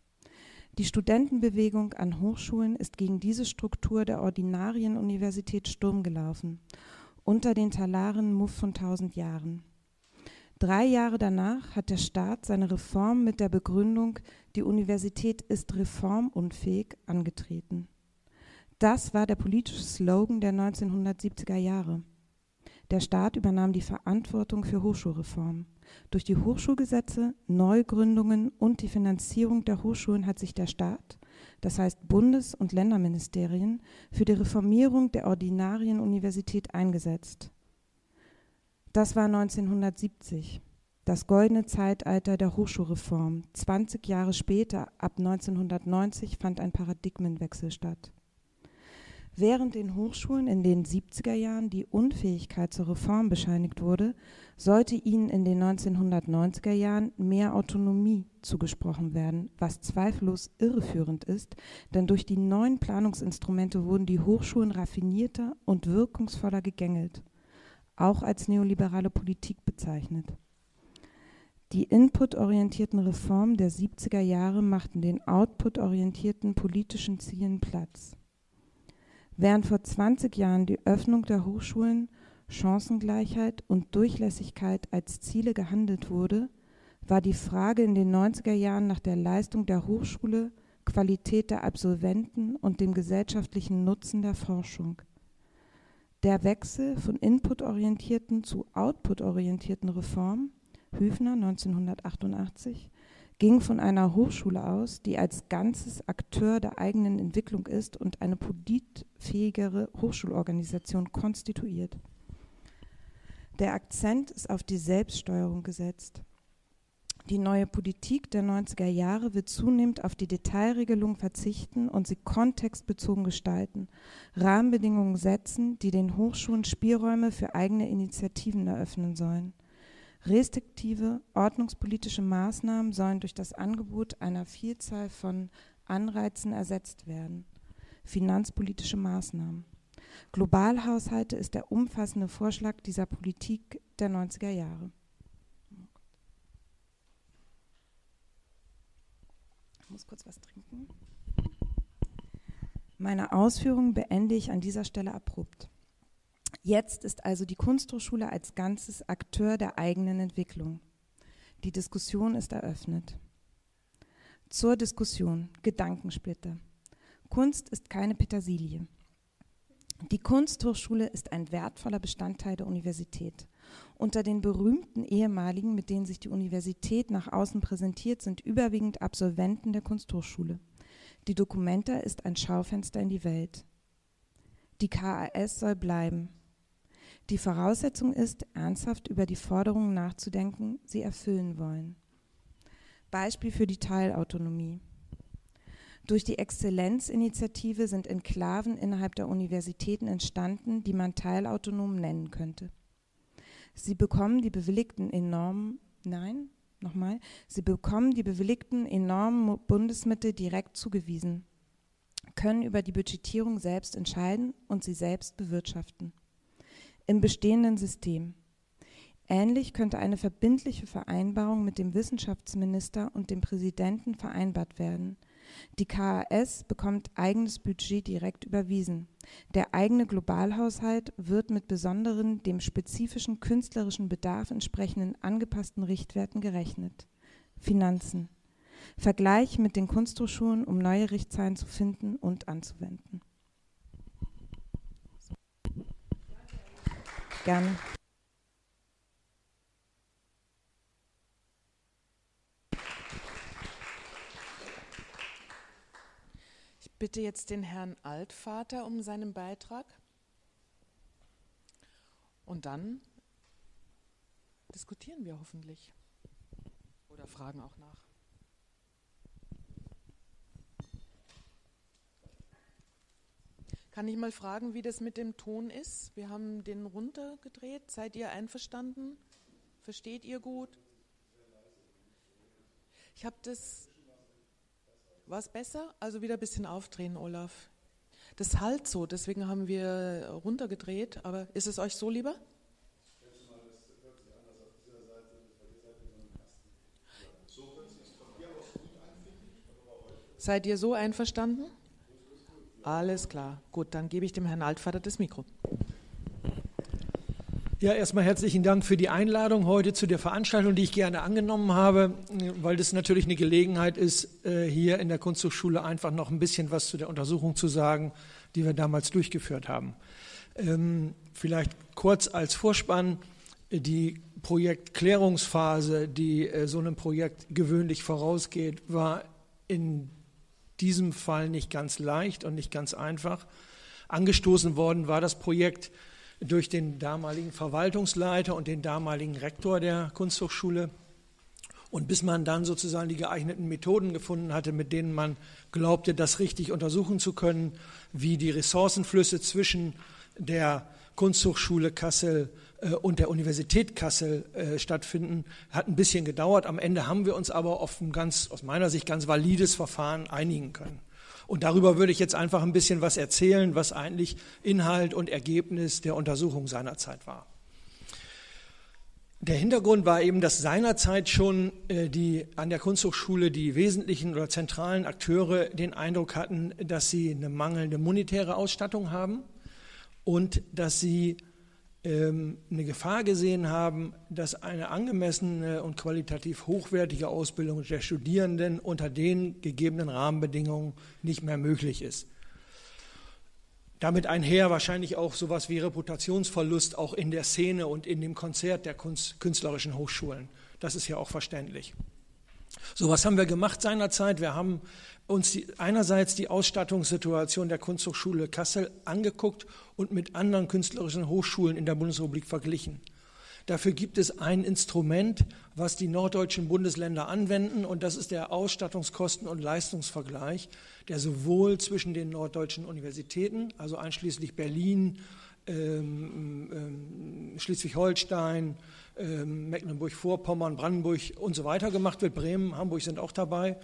Speaker 3: Die Studentenbewegung an Hochschulen ist gegen diese Struktur der Ordinarienuniversität Sturm gelaufen, unter den Talaren Muff von tausend Jahren. Drei Jahre danach hat der Staat seine Reform mit der Begründung, die Universität ist reformunfähig, angetreten. Das war der politische Slogan der 1970er Jahre. Der Staat übernahm die Verantwortung für Hochschulreform. Durch die Hochschulgesetze, Neugründungen und die Finanzierung der Hochschulen hat sich der Staat, das heißt Bundes- und Länderministerien, für die Reformierung der ordinarien Universität eingesetzt. Das war 1970, das goldene Zeitalter der Hochschulreform. 20 Jahre später, ab 1990, fand ein Paradigmenwechsel statt. Während den Hochschulen in den 70er Jahren die Unfähigkeit zur Reform bescheinigt wurde, sollte ihnen in den 1990er Jahren mehr Autonomie zugesprochen werden, was zweifellos irreführend ist, denn durch die neuen Planungsinstrumente wurden die Hochschulen raffinierter und wirkungsvoller gegängelt, auch als neoliberale Politik bezeichnet. Die inputorientierten Reformen der 70er Jahre machten den outputorientierten politischen Zielen Platz. Während vor 20 Jahren die Öffnung der Hochschulen, Chancengleichheit und Durchlässigkeit als Ziele gehandelt wurde, war die Frage in den 90er Jahren nach der Leistung der Hochschule, Qualität der Absolventen und dem gesellschaftlichen Nutzen der Forschung. Der Wechsel von inputorientierten zu outputorientierten Reformen, Hüfner 1988, ging von einer Hochschule aus, die als ganzes Akteur der eigenen Entwicklung ist und eine politfähigere Hochschulorganisation konstituiert. Der Akzent ist auf die Selbststeuerung gesetzt. Die neue Politik der 90er Jahre wird zunehmend auf die Detailregelung verzichten und sie kontextbezogen gestalten, Rahmenbedingungen setzen, die den Hochschulen Spielräume für eigene Initiativen eröffnen sollen. Restriktive ordnungspolitische Maßnahmen sollen durch das Angebot einer Vielzahl von Anreizen ersetzt werden. Finanzpolitische Maßnahmen. Globalhaushalte ist der umfassende Vorschlag dieser Politik der 90er Jahre. Ich muss kurz was trinken. Meine Ausführungen beende ich an dieser Stelle abrupt. Jetzt ist also die Kunsthochschule als Ganzes Akteur der eigenen Entwicklung. Die Diskussion ist eröffnet. Zur Diskussion Gedankensplitter. Kunst ist keine Petersilie. Die Kunsthochschule ist ein wertvoller Bestandteil der Universität Unter den berühmten ehemaligen, mit denen sich die Universität nach außen präsentiert, sind überwiegend Absolventen der Kunsthochschule. Die Documenta ist ein Schaufenster in die Welt. Die KAS soll bleiben. Die Voraussetzung ist, ernsthaft über die Forderungen nachzudenken, sie erfüllen wollen. Beispiel für die Teilautonomie. Durch die Exzellenzinitiative sind Enklaven innerhalb der Universitäten entstanden, die man teilautonom nennen könnte. Sie bekommen die bewilligten enormen, nein, nochmal, sie bekommen die bewilligten enormen Bundesmittel direkt zugewiesen, können über die Budgetierung selbst entscheiden und sie selbst bewirtschaften. Im bestehenden System. Ähnlich könnte eine verbindliche Vereinbarung mit dem Wissenschaftsminister und dem Präsidenten vereinbart werden. Die KAS bekommt eigenes Budget direkt überwiesen. Der eigene Globalhaushalt wird mit besonderen, dem spezifischen künstlerischen Bedarf entsprechenden angepassten Richtwerten gerechnet. Finanzen. Vergleich mit den Kunsthochschulen, um neue Richtzahlen zu finden und anzuwenden. Gerne.
Speaker 1: bitte jetzt den Herrn Altvater um seinen Beitrag. Und dann diskutieren wir hoffentlich. Oder fragen auch nach. Kann ich mal fragen, wie das mit dem Ton ist? Wir haben den runtergedreht. Seid ihr einverstanden? Versteht ihr gut? Ich habe das war es besser? Also wieder ein bisschen aufdrehen, Olaf. Das halt so, deswegen haben wir runtergedreht, aber ist es euch so lieber? Seid ihr so einverstanden? Alles klar. Gut, dann gebe ich dem Herrn Altvater das Mikro.
Speaker 4: Ja, erstmal herzlichen Dank für die Einladung heute zu der Veranstaltung, die ich gerne angenommen habe, weil das natürlich eine Gelegenheit ist, äh, hier in der Kunsthochschule einfach noch ein bisschen was zu der Untersuchung zu sagen, die wir damals durchgeführt haben. Ähm, vielleicht kurz als Vorspann. Die Projektklärungsphase, die äh, so einem Projekt gewöhnlich vorausgeht, war in diesem Fall nicht ganz leicht und nicht ganz einfach. Angestoßen worden war das Projekt durch den damaligen Verwaltungsleiter und den damaligen Rektor der Kunsthochschule. Und bis man dann sozusagen die geeigneten Methoden gefunden hatte, mit denen man glaubte, das richtig untersuchen zu können, wie die Ressourcenflüsse zwischen der Kunsthochschule Kassel und der Universität Kassel äh, stattfinden, hat ein bisschen gedauert. Am Ende haben wir uns aber auf ein ganz, aus meiner Sicht ganz valides Verfahren einigen können. Und darüber würde ich jetzt einfach ein bisschen was erzählen, was eigentlich Inhalt und Ergebnis der Untersuchung seinerzeit war. Der Hintergrund war eben, dass seinerzeit schon äh, die, an der Kunsthochschule die wesentlichen oder zentralen Akteure den Eindruck hatten, dass sie eine mangelnde monetäre Ausstattung haben und dass sie eine Gefahr gesehen haben, dass eine angemessene und qualitativ hochwertige Ausbildung der Studierenden unter den gegebenen Rahmenbedingungen nicht mehr möglich ist. Damit einher wahrscheinlich auch sowas wie Reputationsverlust auch in der Szene und in dem Konzert der künstlerischen Hochschulen. Das ist ja auch verständlich. So, was haben wir gemacht seinerzeit? Wir haben uns die, einerseits die Ausstattungssituation der Kunsthochschule Kassel angeguckt und mit anderen künstlerischen Hochschulen in der Bundesrepublik verglichen. Dafür gibt es ein Instrument, was die norddeutschen Bundesländer anwenden, und das ist der Ausstattungskosten- und Leistungsvergleich, der sowohl zwischen den norddeutschen Universitäten, also einschließlich Berlin, ähm, ähm, Schleswig-Holstein, ähm, Mecklenburg-Vorpommern, Brandenburg und so weiter gemacht wird. Bremen, Hamburg sind auch dabei.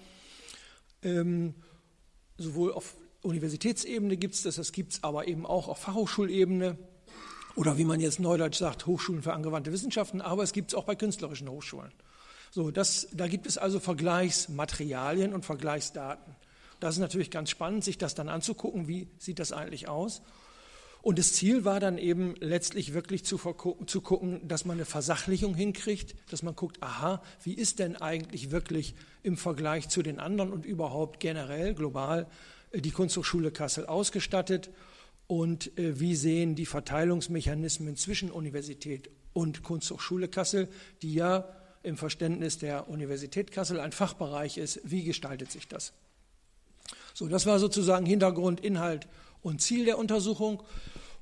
Speaker 4: Ähm, sowohl auf Universitätsebene gibt es das, das gibt es aber eben auch auf Fachhochschulebene oder wie man jetzt neudeutsch sagt, Hochschulen für angewandte Wissenschaften, aber es gibt es auch bei künstlerischen Hochschulen. So, das, da gibt es also Vergleichsmaterialien und Vergleichsdaten. Das ist natürlich ganz spannend, sich das dann anzugucken, wie sieht das eigentlich aus. Und das Ziel war dann eben letztlich wirklich zu, zu gucken, dass man eine Versachlichung hinkriegt, dass man guckt, aha, wie ist denn eigentlich wirklich im Vergleich zu den anderen und überhaupt generell global äh, die Kunsthochschule Kassel ausgestattet und äh, wie sehen die Verteilungsmechanismen zwischen Universität und Kunsthochschule Kassel, die ja im Verständnis der Universität Kassel ein Fachbereich ist. Wie gestaltet sich das? So, das war sozusagen Hintergrund, Inhalt und Ziel der Untersuchung.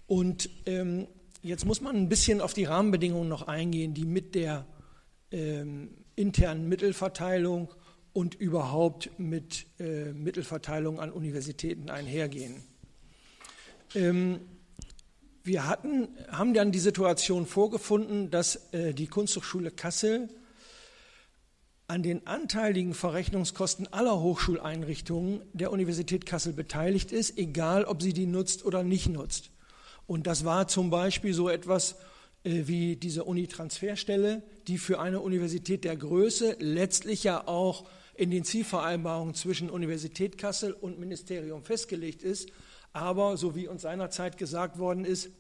Speaker 4: Und ähm, jetzt muss man ein bisschen auf die Rahmenbedingungen noch eingehen, die mit der ähm, internen Mittelverteilung und überhaupt mit äh, Mittelverteilung an Universitäten einhergehen. Ähm, wir hatten, haben dann die Situation vorgefunden, dass äh, die Kunsthochschule Kassel an den anteiligen Verrechnungskosten aller Hochschuleinrichtungen der Universität Kassel beteiligt ist, egal ob sie die nutzt oder nicht nutzt. Und das war zum Beispiel so etwas äh, wie diese Unitransferstelle, die für eine Universität der Größe letztlich ja auch in den Zielvereinbarungen zwischen Universität Kassel und Ministerium festgelegt ist, aber so wie uns seinerzeit gesagt worden ist,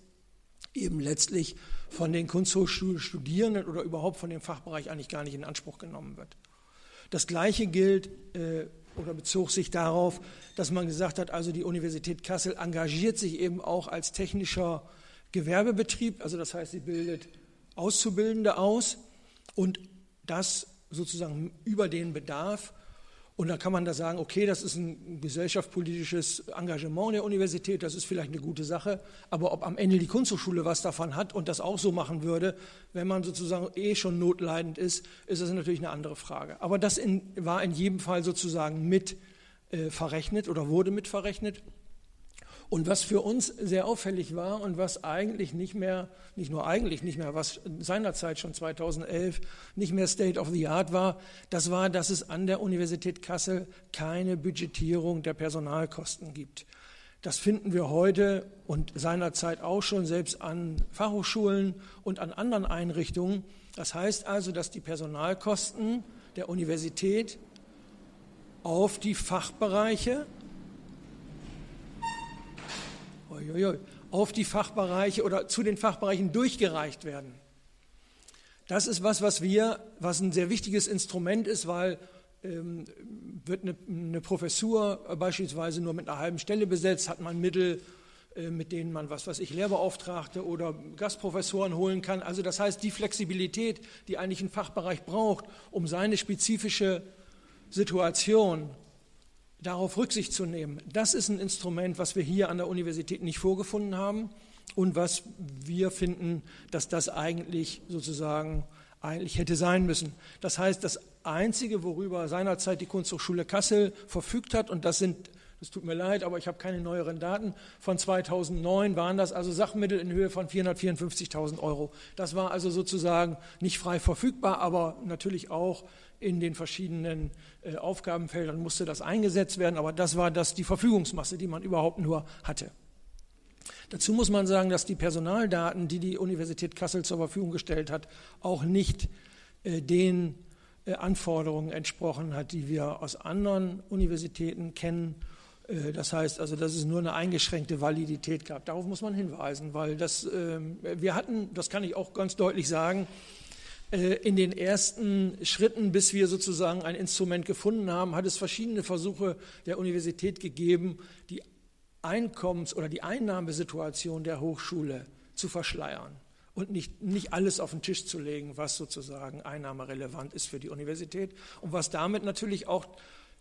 Speaker 4: eben letztlich von den Kunsthochschulstudierenden oder überhaupt von dem Fachbereich eigentlich gar nicht in Anspruch genommen wird. Das Gleiche gilt äh, oder bezog sich darauf, dass man gesagt hat, also die Universität Kassel engagiert sich eben auch als technischer Gewerbebetrieb, also das heißt, sie bildet Auszubildende aus und das sozusagen über den Bedarf und dann kann man da sagen, okay, das ist ein gesellschaftspolitisches Engagement der Universität, das ist vielleicht eine gute Sache, aber ob am Ende die Kunsthochschule was davon hat und das auch so machen würde, wenn man sozusagen eh schon notleidend ist, ist das natürlich eine andere Frage. Aber das in, war in jedem Fall sozusagen mit äh, verrechnet oder wurde mit verrechnet. Und was für uns sehr auffällig war und was eigentlich nicht mehr, nicht nur eigentlich nicht mehr, was seinerzeit schon 2011 nicht mehr State of the Art war, das war, dass es an der Universität Kassel keine Budgetierung der Personalkosten gibt. Das finden wir heute und seinerzeit auch schon selbst an Fachhochschulen und an anderen Einrichtungen. Das heißt also, dass die Personalkosten der Universität auf die Fachbereiche auf die Fachbereiche oder zu den Fachbereichen durchgereicht werden. Das ist was, was wir, was ein sehr wichtiges Instrument ist, weil ähm, wird eine, eine, Professur beispielsweise nur mit einer halben Stelle besetzt, hat man Mittel, äh, mit denen man, was weiß ich, Lehrbeauftragte oder Gastprofessoren holen kann. Also das heißt, die Flexibilität, die eigentlich ein Fachbereich braucht, um seine spezifische Situation darauf Rücksicht zu nehmen. Das ist ein Instrument, was wir hier an der Universität nicht vorgefunden haben und was wir finden, dass das eigentlich sozusagen eigentlich hätte sein müssen. Das heißt, das Einzige, worüber seinerzeit die Kunsthochschule Kassel verfügt hat, und das sind, es tut mir leid, aber ich habe keine neueren Daten, von 2009 waren das also Sachmittel in Höhe von 454.000 Euro. Das war also sozusagen nicht frei verfügbar, aber natürlich auch in den verschiedenen äh, Aufgabenfeldern musste das eingesetzt werden, aber das war das die Verfügungsmasse, die man überhaupt nur hatte. Dazu muss man sagen, dass die Personaldaten, die die Universität Kassel zur Verfügung gestellt hat, auch nicht äh, den äh, Anforderungen entsprochen hat, die wir aus anderen Universitäten kennen. Das heißt also, dass es nur eine eingeschränkte Validität gab. Darauf muss man hinweisen, weil das, ähm, wir hatten, das kann ich auch ganz deutlich sagen, äh, in den ersten Schritten, bis wir sozusagen ein Instrument gefunden haben, hat es verschiedene Versuche der Universität gegeben, die Einkommens- oder die Einnahmesituation der Hochschule zu verschleiern und nicht, nicht alles auf den Tisch zu legen, was sozusagen einnahmerelevant ist für die Universität und was damit natürlich auch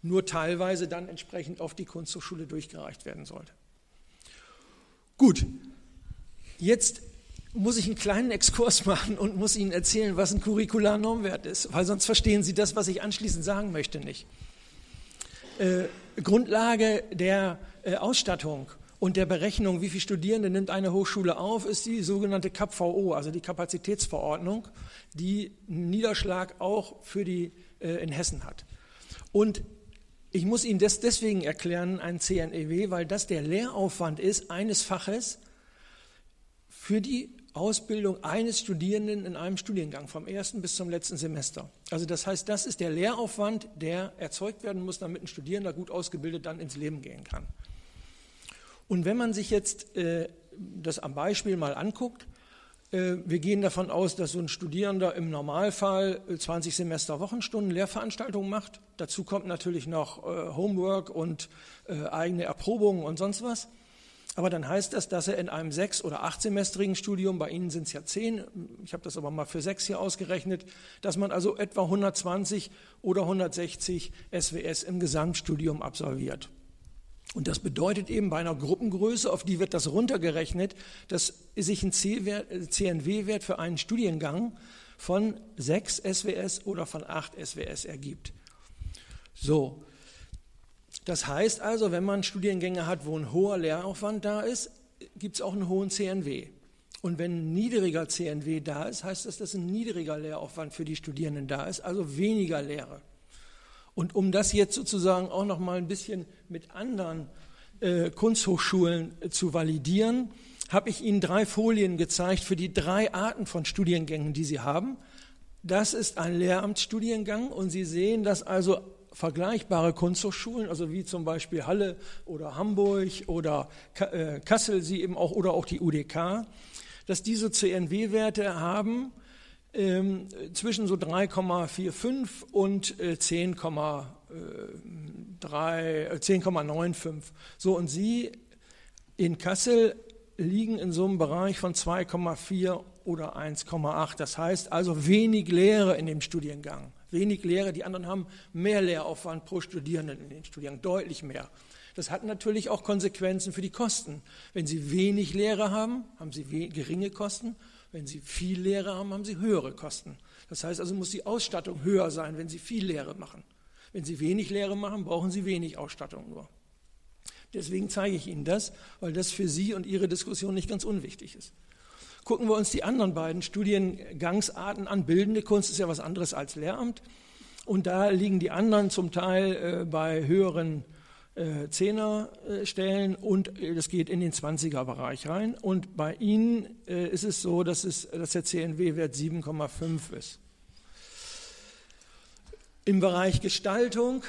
Speaker 4: nur teilweise dann entsprechend auf die Kunsthochschule durchgereicht werden sollte. Gut, jetzt muss ich einen kleinen Exkurs machen und muss Ihnen erzählen, was ein Curricular-Normwert ist, weil sonst verstehen Sie das, was ich anschließend sagen möchte, nicht. Äh, Grundlage der äh, Ausstattung und der Berechnung, wie viele Studierende nimmt eine Hochschule auf, ist die sogenannte KapVO, also die Kapazitätsverordnung, die einen Niederschlag auch für die äh, in Hessen hat. Und ich muss Ihnen das deswegen erklären, ein CNEW, weil das der Lehraufwand ist eines Faches für die Ausbildung eines Studierenden in einem Studiengang vom ersten bis zum letzten Semester. Also das heißt, das ist der Lehraufwand, der erzeugt werden muss, damit ein Studierender gut ausgebildet dann ins Leben gehen kann. Und wenn man sich jetzt äh, das am Beispiel mal anguckt, äh, wir gehen davon aus, dass so ein Studierender im Normalfall 20 Semester Wochenstunden Lehrveranstaltungen macht. Dazu kommt natürlich noch äh, Homework und äh, eigene Erprobungen und sonst was. Aber dann heißt das, dass er in einem sechs- oder achtsemestrigen Studium, bei Ihnen sind es ja zehn, ich habe das aber mal für sechs hier ausgerechnet, dass man also etwa 120 oder 160 SWS im Gesamtstudium absolviert. Und das bedeutet eben bei einer Gruppengröße, auf die wird das runtergerechnet, dass sich ein CNW-Wert für einen Studiengang von 6 SWS oder von 8 SWS ergibt. So, das heißt also, wenn man Studiengänge hat, wo ein hoher Lehraufwand da ist, gibt es auch einen hohen CNW. Und wenn ein niedriger CNW da ist, heißt das, dass ein niedriger Lehraufwand für die Studierenden da ist, also weniger Lehre. Und um das jetzt sozusagen auch noch mal ein bisschen mit anderen äh, Kunsthochschulen äh, zu validieren, habe ich Ihnen drei Folien gezeigt für die drei Arten von Studiengängen, die Sie haben. Das ist ein Lehramtsstudiengang und Sie sehen, dass also vergleichbare Kunsthochschulen, also wie zum Beispiel Halle oder Hamburg oder äh, Kassel, sie eben auch oder auch die UDK, dass diese CNW-Werte haben ähm, zwischen so 3,45 und äh, 10,95. Äh, 10,95. Äh, so und Sie in Kassel liegen in so einem Bereich von 2,4 oder 1,8. Das heißt also wenig Lehre in dem Studiengang. Wenig Lehre, die anderen haben mehr Lehraufwand pro Studierenden in den Studiengang, deutlich mehr. Das hat natürlich auch Konsequenzen für die Kosten. Wenn Sie wenig Lehre haben, haben Sie geringe Kosten. Wenn Sie viel Lehre haben, haben Sie höhere Kosten. Das heißt also, muss die Ausstattung höher sein, wenn Sie viel Lehre machen. Wenn Sie wenig Lehre machen, brauchen Sie wenig Ausstattung nur. Deswegen zeige ich Ihnen das, weil das für Sie und Ihre Diskussion nicht ganz unwichtig ist. Gucken wir uns die anderen beiden Studiengangsarten an. Bildende Kunst ist ja was anderes als Lehramt. Und da liegen die anderen zum Teil äh, bei höheren äh, Zehnerstellen und äh, das geht in den 20er-Bereich rein. Und bei Ihnen äh, ist es so, dass, es, dass der CNW-Wert 7,5 ist. Im Bereich Gestaltung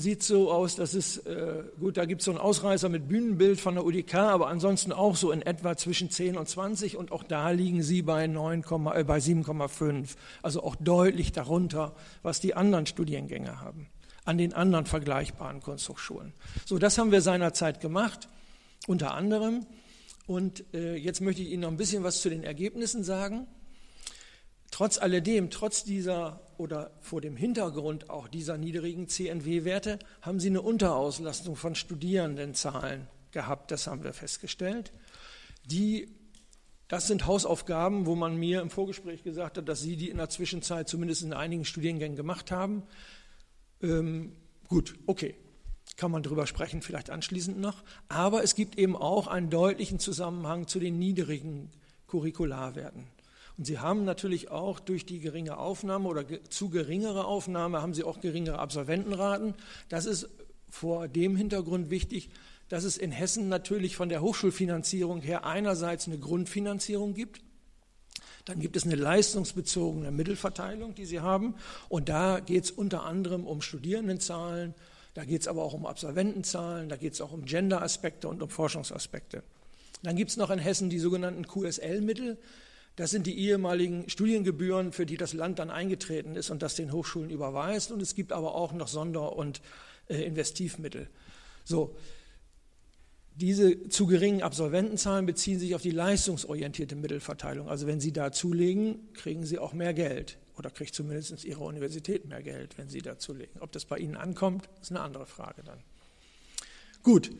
Speaker 4: sieht so aus, dass es, äh, gut, da gibt es so einen Ausreißer mit Bühnenbild von der UDK, aber ansonsten auch so in etwa zwischen 10 und 20 und auch da liegen sie bei, 9, äh, bei 7,5, also auch deutlich darunter, was die anderen Studiengänge haben an den anderen vergleichbaren Kunsthochschulen. So, das haben wir seinerzeit gemacht, unter anderem. Und äh, jetzt möchte ich Ihnen noch ein bisschen was zu den Ergebnissen sagen. Trotz alledem, trotz dieser oder vor dem Hintergrund auch dieser niedrigen CNW-Werte, haben Sie eine Unterauslastung von Studierendenzahlen gehabt, das haben wir festgestellt. Die, das sind Hausaufgaben, wo man mir im Vorgespräch gesagt hat, dass Sie die in der Zwischenzeit zumindest in einigen Studiengängen gemacht haben. Ähm, gut, okay, kann man darüber sprechen, vielleicht anschließend noch. Aber es gibt eben auch einen deutlichen Zusammenhang zu den niedrigen Curricularwerten. Und Sie haben natürlich auch durch die geringe Aufnahme oder zu geringere Aufnahme haben Sie auch geringere Absolventenraten. Das ist vor dem Hintergrund wichtig, dass es in Hessen natürlich von der Hochschulfinanzierung her einerseits eine Grundfinanzierung gibt dann gibt es eine leistungsbezogene Mittelverteilung, die Sie haben. Und da geht es unter anderem um Studierendenzahlen, da geht es aber auch um Absolventenzahlen, da geht es auch um Gender-Aspekte und um Forschungsaspekte. Dann gibt es noch in Hessen die sogenannten QSL-Mittel. Das sind die ehemaligen Studiengebühren, für die das Land dann eingetreten ist und das den Hochschulen überweist. Und es gibt aber auch noch Sonder- und äh, Investivmittel. So, diese zu geringen Absolventenzahlen beziehen sich auf die leistungsorientierte Mittelverteilung. Also wenn Sie da zulegen, kriegen Sie auch mehr Geld oder kriegt zumindest Ihre Universität mehr Geld, wenn Sie da zulegen. Ob das bei Ihnen ankommt, ist eine andere Frage dann. Gut.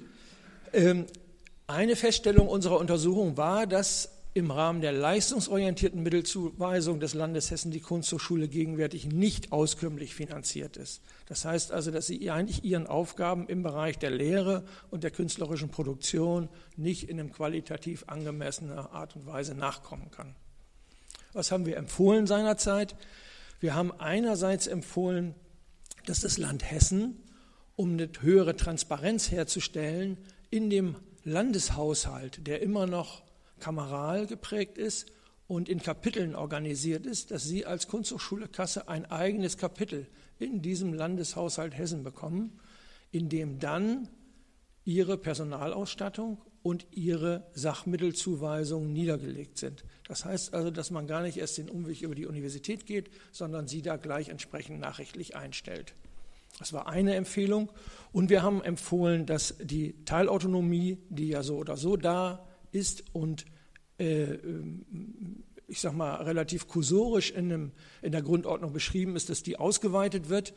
Speaker 4: Ähm, eine Feststellung unserer Untersuchung war, dass im Rahmen der leistungsorientierten Mittelzuweisung des Landes Hessen die Kunsthochschule gegenwärtig nicht auskömmlich finanziert ist. Das heißt also, dass sie eigentlich ihren Aufgaben im Bereich der Lehre und der künstlerischen Produktion nicht in einem qualitativ angemessener Art und Weise nachkommen kann. Was haben wir empfohlen seinerzeit? Wir haben einerseits empfohlen, dass das Land Hessen, um eine höhere Transparenz herzustellen, in dem Landeshaushalt, der immer noch kameral geprägt ist und in Kapiteln organisiert ist, dass Sie als Kunsthochschule Kasse ein eigenes Kapitel in diesem Landeshaushalt Hessen bekommen, in dem dann Ihre Personalausstattung und Ihre Sachmittelzuweisungen niedergelegt sind. Das heißt also, dass man gar nicht erst den Umweg über die Universität geht, sondern Sie da gleich entsprechend nachrichtlich einstellt. Das war eine Empfehlung. Und wir haben empfohlen, dass die Teilautonomie, die ja so oder so da ist und äh, ich sage mal relativ kursorisch in, einem, in der Grundordnung beschrieben ist, dass die ausgeweitet wird.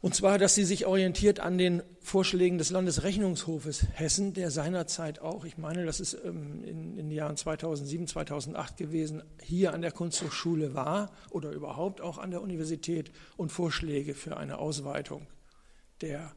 Speaker 4: Und zwar, dass sie sich orientiert an den Vorschlägen des Landesrechnungshofes Hessen, der seinerzeit auch, ich meine, das ist ähm, in, in, den Jahren 2007, 2008 gewesen, hier an der Kunsthochschule war oder überhaupt auch an der Universität und Vorschläge für eine Ausweitung der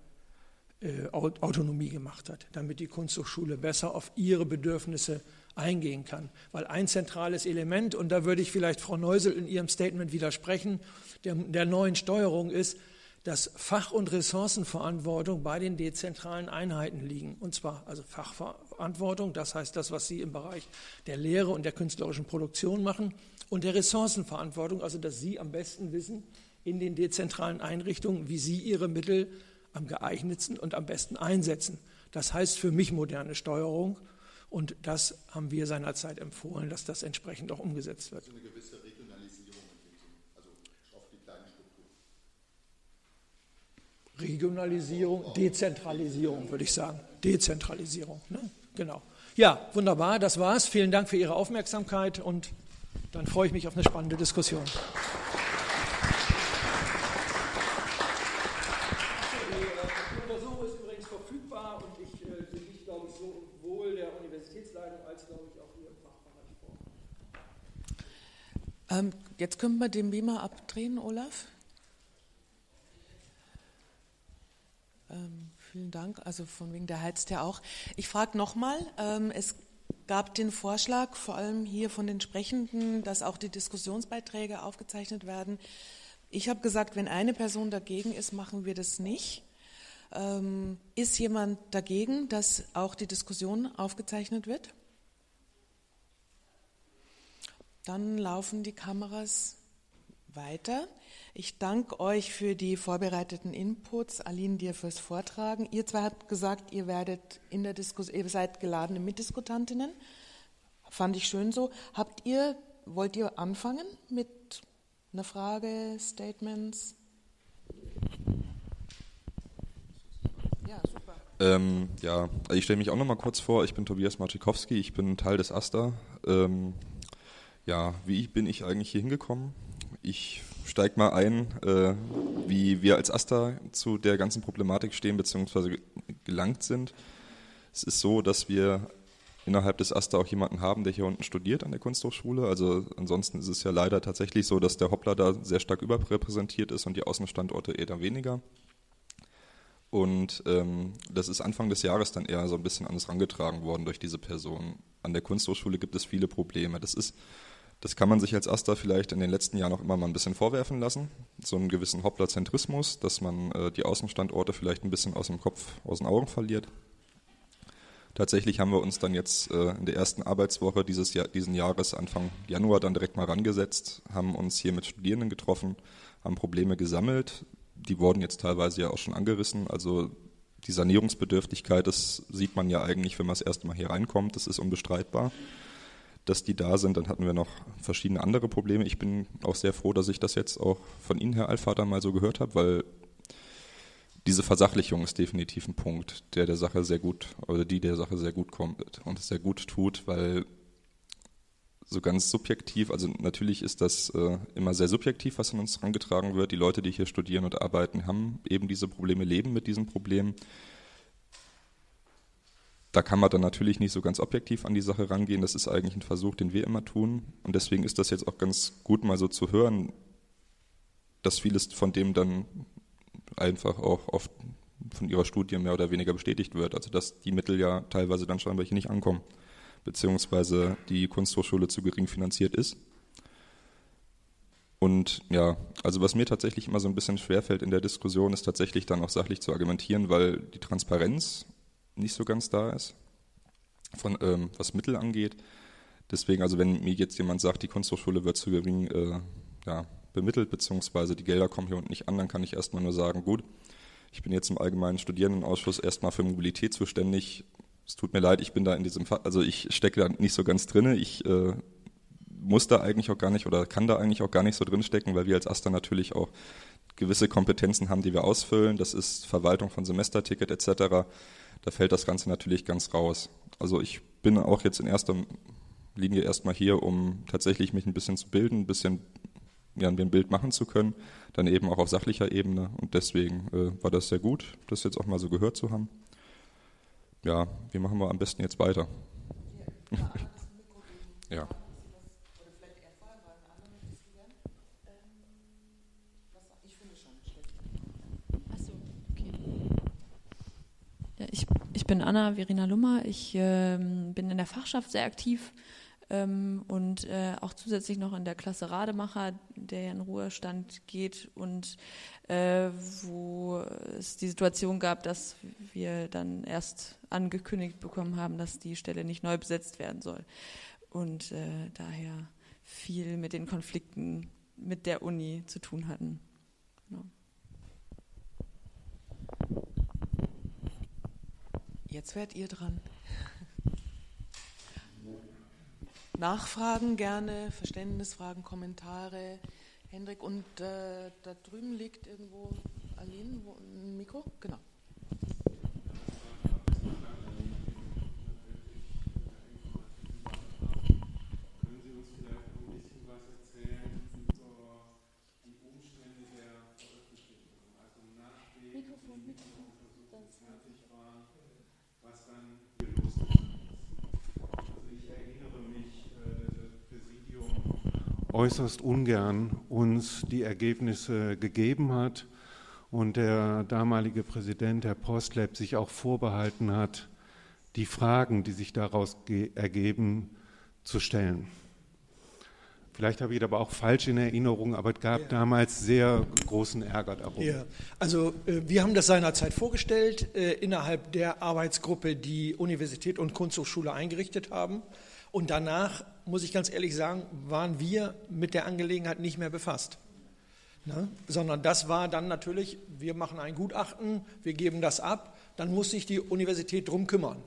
Speaker 4: Autonomie gemacht hat, damit die Kunsthochschule besser auf ihre Bedürfnisse eingehen kann. Weil ein zentrales Element, und da würde ich vielleicht Frau Neusel in ihrem Statement widersprechen, der, der neuen Steuerung ist, dass Fach- und Ressourcenverantwortung bei den dezentralen Einheiten liegen. Und zwar also Fachverantwortung, das heißt das, was Sie im Bereich der Lehre und der künstlerischen Produktion machen, und der Ressourcenverantwortung, also dass Sie am besten wissen in den dezentralen Einrichtungen, wie Sie Ihre Mittel am geeignetsten und am besten einsetzen. Das heißt für mich moderne Steuerung und das haben wir seinerzeit empfohlen, dass das entsprechend auch umgesetzt wird. Also eine gewisse Regionalisierung, Dezentralisierung, würde ich sagen. Dezentralisierung, ne? genau. Ja, wunderbar, das war's. Vielen Dank für Ihre Aufmerksamkeit und dann freue ich mich auf eine spannende Diskussion.
Speaker 1: Ähm, jetzt können wir den Beamer abdrehen, Olaf. Ähm, vielen Dank. Also von wegen der heizt ja auch. Ich frage nochmal, ähm, es gab den Vorschlag, vor allem hier von den Sprechenden, dass auch die Diskussionsbeiträge aufgezeichnet werden. Ich habe gesagt, wenn eine Person dagegen ist, machen wir das nicht. Ähm, ist jemand dagegen, dass auch die Diskussion aufgezeichnet wird? Dann laufen die Kameras weiter. Ich danke euch für die vorbereiteten Inputs, Aline dir fürs Vortragen. Ihr zwei habt gesagt, ihr werdet in der Diskussion, ihr seid geladene Mitdiskutantinnen. Fand ich schön so. Habt ihr, wollt ihr anfangen mit einer Frage, Statements?
Speaker 5: Ja, super. Ähm, ja, also ich stelle mich auch noch mal kurz vor. Ich bin Tobias Marczykowski, ich bin Teil des AStA. Ähm, ja, wie bin ich eigentlich hier hingekommen? Ich steige mal ein, äh, wie wir als AStA zu der ganzen Problematik stehen bzw. gelangt sind. Es ist so, dass wir innerhalb des AStA auch jemanden haben, der hier unten studiert an der Kunsthochschule. Also ansonsten ist es ja leider tatsächlich so, dass der Hoppler da sehr stark überrepräsentiert ist und die Außenstandorte eher weniger. Und ähm, das ist Anfang des Jahres dann eher so ein bisschen anders rangetragen worden durch diese Person. An der Kunsthochschule gibt es viele Probleme. Das ist das kann man sich als Asta vielleicht in den letzten Jahren auch immer mal ein bisschen vorwerfen lassen. So einen gewissen Hopplerzentrismus, dass man äh, die Außenstandorte vielleicht ein bisschen aus dem Kopf, aus den Augen verliert. Tatsächlich haben wir uns dann jetzt äh, in der ersten Arbeitswoche dieses Jahr, diesen Jahres, Anfang Januar, dann direkt mal rangesetzt, haben uns hier mit Studierenden getroffen, haben Probleme gesammelt. Die wurden jetzt teilweise ja auch schon angerissen. Also die Sanierungsbedürftigkeit, das sieht man ja eigentlich, wenn man das erste Mal hier reinkommt, das ist unbestreitbar dass die da sind. Dann hatten wir noch verschiedene andere Probleme. Ich bin auch sehr froh, dass ich das jetzt auch von Ihnen, Herr Alvater, mal so gehört habe, weil diese Versachlichung ist definitiv ein Punkt, der der Sache sehr gut, oder die der Sache sehr gut kommt und es sehr gut tut, weil so ganz subjektiv, also natürlich ist das äh, immer sehr subjektiv, was an uns herangetragen wird. Die Leute, die hier studieren und arbeiten, haben eben diese Probleme, leben mit diesen Problemen. Da kann man dann natürlich nicht so ganz objektiv an die Sache rangehen. Das ist eigentlich ein Versuch, den wir immer tun. Und deswegen ist das jetzt auch ganz gut, mal so zu hören, dass vieles von dem dann einfach auch oft von ihrer Studie mehr oder weniger bestätigt wird. Also dass die Mittel ja teilweise dann scheinbar hier nicht ankommen, beziehungsweise die Kunsthochschule zu gering finanziert ist. Und ja, also was mir tatsächlich immer so ein bisschen schwerfällt in der Diskussion, ist tatsächlich dann auch sachlich zu argumentieren, weil die Transparenz nicht so ganz da ist, von, ähm, was Mittel angeht. Deswegen, also wenn mir jetzt jemand sagt, die Kunsthochschule wird zu gering äh, ja, bemittelt, beziehungsweise die Gelder kommen hier unten nicht an, dann kann ich erstmal nur sagen, gut, ich bin jetzt im allgemeinen Studierendenausschuss erstmal für Mobilität zuständig. Es tut mir leid, ich bin da in diesem Fall, also ich stecke da nicht so ganz drin. Ich äh, muss da eigentlich auch gar nicht oder kann da eigentlich auch gar nicht so drin stecken, weil wir als Asta natürlich auch gewisse Kompetenzen haben, die wir ausfüllen. Das ist Verwaltung von Semesterticket etc. Da fällt das Ganze natürlich ganz raus. Also ich bin auch jetzt in erster Linie erstmal hier, um tatsächlich mich ein bisschen zu bilden, ein bisschen ja, ein Bild machen zu können, dann eben auch auf sachlicher Ebene. Und deswegen äh, war das sehr gut, das jetzt auch mal so gehört zu haben. Ja, wie machen wir am besten jetzt weiter? ja.
Speaker 6: Ich, ich bin Anna Verena Lummer. Ich äh, bin in der Fachschaft sehr aktiv ähm, und äh, auch zusätzlich noch in der Klasse Rademacher, der in Ruhestand geht und äh, wo es die Situation gab, dass wir dann erst angekündigt bekommen haben, dass die Stelle nicht neu besetzt werden soll. Und äh, daher viel mit den Konflikten mit der Uni zu tun hatten. Genau.
Speaker 1: Jetzt werdet ihr dran. Nachfragen gerne, Verständnisfragen, Kommentare. Hendrik, und äh, da drüben liegt irgendwo Aline, wo, ein Mikro? Genau.
Speaker 7: Äußerst ungern uns die Ergebnisse gegeben hat und der damalige Präsident, Herr Postleb, sich auch vorbehalten hat, die Fragen, die sich daraus ergeben, zu stellen. Vielleicht habe ich das aber auch falsch in Erinnerung, aber es gab ja. damals sehr großen Ärger darum.
Speaker 4: Ja. Also äh, wir haben das seinerzeit vorgestellt äh, innerhalb der Arbeitsgruppe, die Universität und Kunsthochschule eingerichtet haben. Und danach, muss ich ganz ehrlich sagen, waren wir mit der Angelegenheit nicht mehr befasst. Ne? Sondern das war dann natürlich, wir machen ein Gutachten, wir geben das ab, dann muss sich die Universität drum kümmern.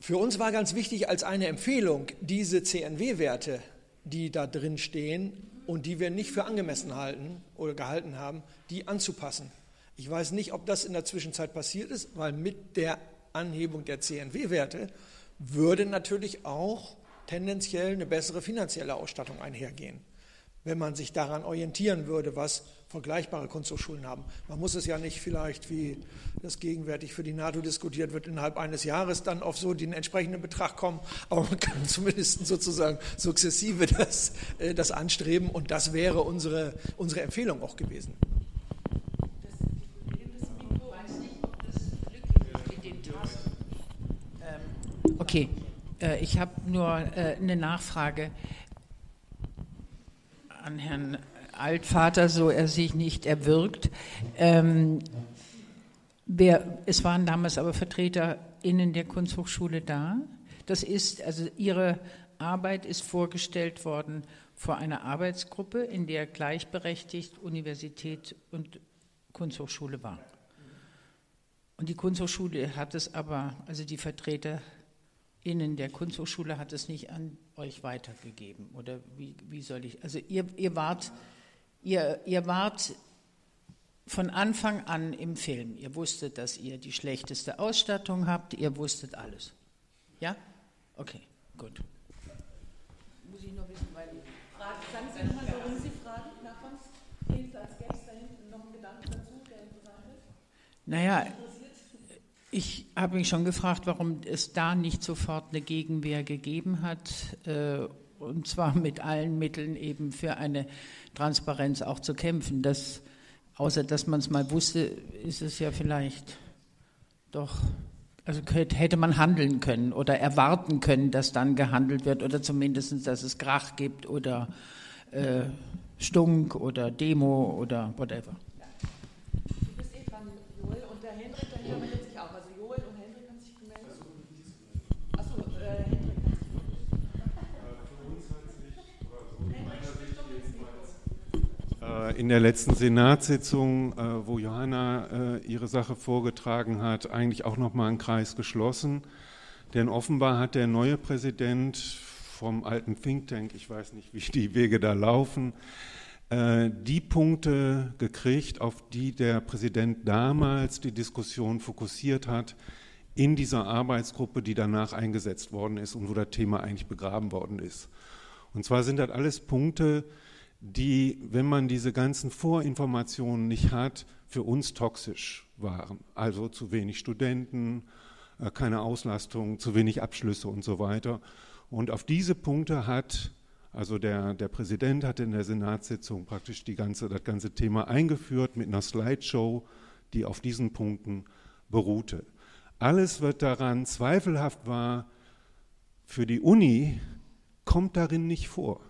Speaker 4: Für uns war ganz wichtig als eine Empfehlung, diese CNW-Werte, die da drin stehen und die wir nicht für angemessen halten oder gehalten haben, die anzupassen. Ich weiß nicht, ob das in der Zwischenzeit passiert ist, weil mit der Anhebung der CNW-Werte würde natürlich auch tendenziell eine bessere finanzielle Ausstattung einhergehen, wenn man sich daran orientieren würde, was vergleichbare Kunsthochschulen haben. Man muss es ja nicht vielleicht, wie das gegenwärtig für die NATO diskutiert wird, innerhalb eines Jahres dann auf so den entsprechenden Betrag kommen, aber man kann zumindest sozusagen sukzessive das, äh, das anstreben und das wäre unsere, unsere Empfehlung auch gewesen.
Speaker 8: Okay, äh, ich habe nur äh, eine Nachfrage an Herrn Altvater, so er sich nicht erwirkt. Ähm, wer, es waren damals aber VertreterInnen der Kunsthochschule da. Das ist, also Ihre Arbeit ist vorgestellt worden vor einer Arbeitsgruppe, in der gleichberechtigt Universität und Kunsthochschule waren. Und die Kunsthochschule hat es aber, also die Vertreter Innen der Kunsthochschule hat es nicht an euch weitergegeben. Oder wie, wie soll ich? Also ihr, ihr, wart, ihr, ihr wart von Anfang an im Film. Ihr wusstet, dass ihr die schlechteste Ausstattung habt. Ihr wusstet alles. Ja? Okay, gut. Muss ich noch wissen, weil ich frage. Sagen Sie nochmal, warum Sie fragen? Nach was? Hinten als Gäste da hinten noch ein Gedanke dazu, der interessant ist? Naja, ich habe mich schon gefragt, warum es da nicht sofort eine Gegenwehr gegeben hat, äh, und zwar mit allen Mitteln eben für eine Transparenz auch zu kämpfen. Das, außer dass man es mal wusste, ist es ja vielleicht doch, also hätte man handeln können oder erwarten können, dass dann gehandelt wird oder zumindest, dass es Krach gibt oder äh, Stunk oder Demo oder whatever.
Speaker 7: Äh, in der letzten Senatssitzung, äh, wo Johanna äh, ihre Sache vorgetragen hat, eigentlich auch nochmal einen Kreis geschlossen. Denn offenbar hat der neue Präsident vom alten Think Tank, ich weiß nicht, wie die Wege da laufen, äh, die Punkte gekriegt, auf die der Präsident damals die Diskussion fokussiert hat in dieser Arbeitsgruppe, die danach eingesetzt worden ist und wo das Thema eigentlich begraben worden ist. Und zwar sind das alles Punkte, die, wenn man diese ganzen Vorinformationen nicht hat, für uns toxisch waren. Also zu wenig Studenten, äh, keine Auslastung, zu wenig Abschlüsse und so weiter. Und auf diese Punkte hat also der, der Präsident hat in der Senatssitzung praktisch die ganze, das ganze Thema eingeführt mit einer Slideshow, die auf diesen Punkten beruhte. Alles, was daran zweifelhaft war für die Uni, kommt darin nicht vor.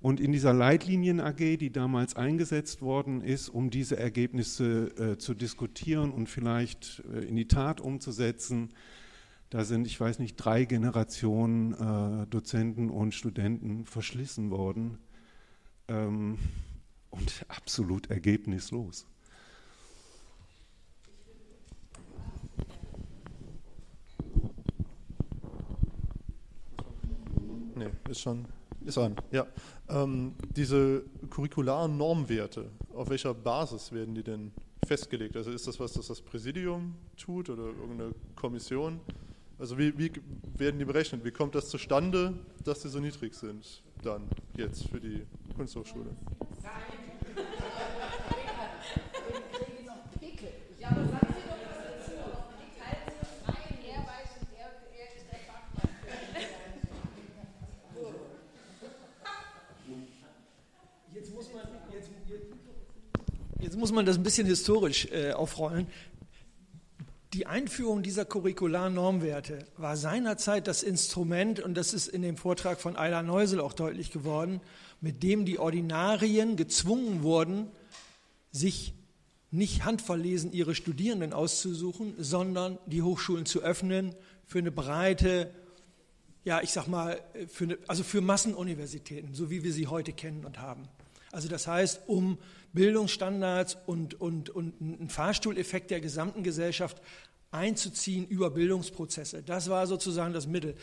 Speaker 7: Und in dieser Leitlinien AG, die damals eingesetzt worden ist, um diese Ergebnisse äh, zu diskutieren und vielleicht äh, in die Tat umzusetzen, da sind, ich weiß nicht, drei Generationen äh, Dozenten und Studenten verschlissen worden ähm, und absolut ergebnislos.
Speaker 9: Nee, ist schon, ist an, ja. Ähm, diese curricularen Normwerte, auf welcher Basis werden die denn festgelegt? Also ist das was, das das Präsidium tut oder irgendeine Kommission? Also wie, wie, werden die berechnet? Wie kommt das zustande, dass die so niedrig sind dann jetzt für die Kunsthochschule?
Speaker 4: Jetzt muss man das ein bisschen historisch äh, aufrollen. Die Einführung dieser curricularen Normwerte war seinerzeit das Instrument, und das ist in dem Vortrag von Ayla Neusel auch deutlich geworden, mit dem die Ordinarien gezwungen wurden, sich nicht handverlesen ihre Studierenden auszusuchen, sondern die Hochschulen zu öffnen für eine breite, ja, ich sag mal, für eine, also für Massenuniversitäten, so wie wir sie heute kennen und haben. Also das heißt, um Bildungsstandards und, und, und einen Fahrstuhleffekt der gesamten Gesellschaft einzuziehen über Bildungsprozesse. Das war sozusagen das Mittel.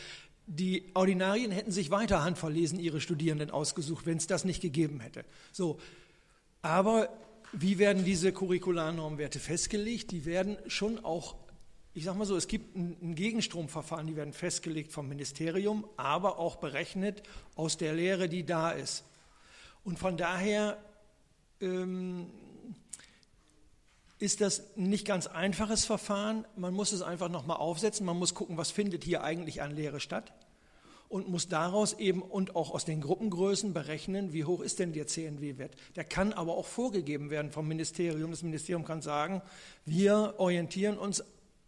Speaker 4: Die Ordinarien hätten sich weiter handverlesen ihre Studierenden ausgesucht, wenn es das nicht gegeben hätte. So, aber wie werden diese Curricularnormwerte festgelegt? Die werden schon auch, ich sage mal so, es gibt ein, Gegenstromverfahren, die werden festgelegt vom Ministerium, aber auch berechnet aus der Lehre, die da ist. Und von daher ähm, ist das nicht ganz einfaches Verfahren. Man muss es einfach nochmal aufsetzen. Man muss gucken, was findet hier eigentlich an Lehre statt und muss daraus eben und auch aus den Gruppengrößen berechnen, wie hoch ist denn der CNW-Wert. Der kann aber auch vorgegeben werden vom Ministerium. Das Ministerium kann sagen, wir orientieren uns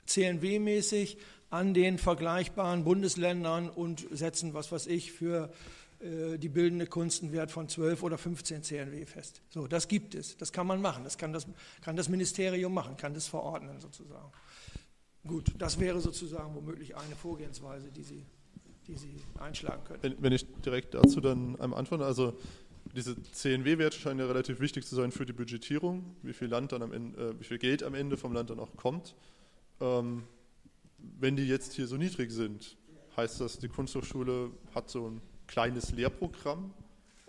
Speaker 4: CNW-mäßig an den vergleichbaren Bundesländern und setzen, was weiß ich, für die bildende Kunst einen Wert von 12 oder 15 CNW fest. So, das gibt es, das kann man machen, das kann das, kann das Ministerium machen, kann das verordnen sozusagen. Gut, das wäre sozusagen womöglich eine Vorgehensweise, die Sie, die Sie einschlagen können.
Speaker 9: Wenn, wenn ich direkt dazu dann einmal antworte, also diese CNW-Werte scheinen ja relativ wichtig zu sein für die Budgetierung, wie viel Land dann am Ende, äh, wie viel Geld am Ende vom Land dann auch kommt. Ähm, wenn die jetzt hier so niedrig sind, heißt das, die Kunsthochschule hat so ein kleines Lehrprogramm,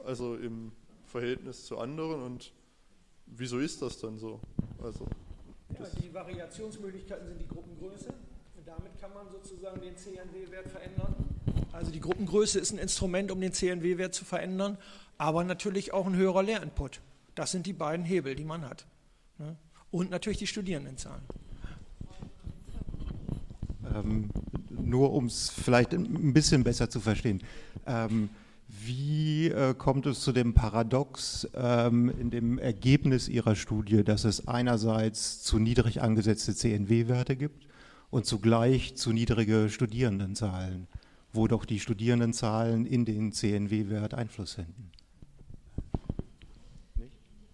Speaker 9: also im Verhältnis zu anderen. Und wieso ist das dann so? Also,
Speaker 4: ja, die Variationsmöglichkeiten sind die Gruppengröße. Und damit kann man sozusagen den CNW-Wert verändern. Also die Gruppengröße ist ein Instrument, um den CNW-Wert zu verändern, aber natürlich auch ein höherer Lehrinput. Das sind die beiden Hebel, die man hat. Ne? Und natürlich die Studierendenzahlen.
Speaker 10: Ähm, nur um es vielleicht ein bisschen besser zu verstehen. Ähm, wie äh, kommt es zu dem Paradox ähm, in dem Ergebnis Ihrer Studie, dass es einerseits zu niedrig angesetzte CNW-Werte gibt und zugleich zu niedrige Studierendenzahlen, wo doch die Studierendenzahlen in den CNW-Wert Einfluss hätten?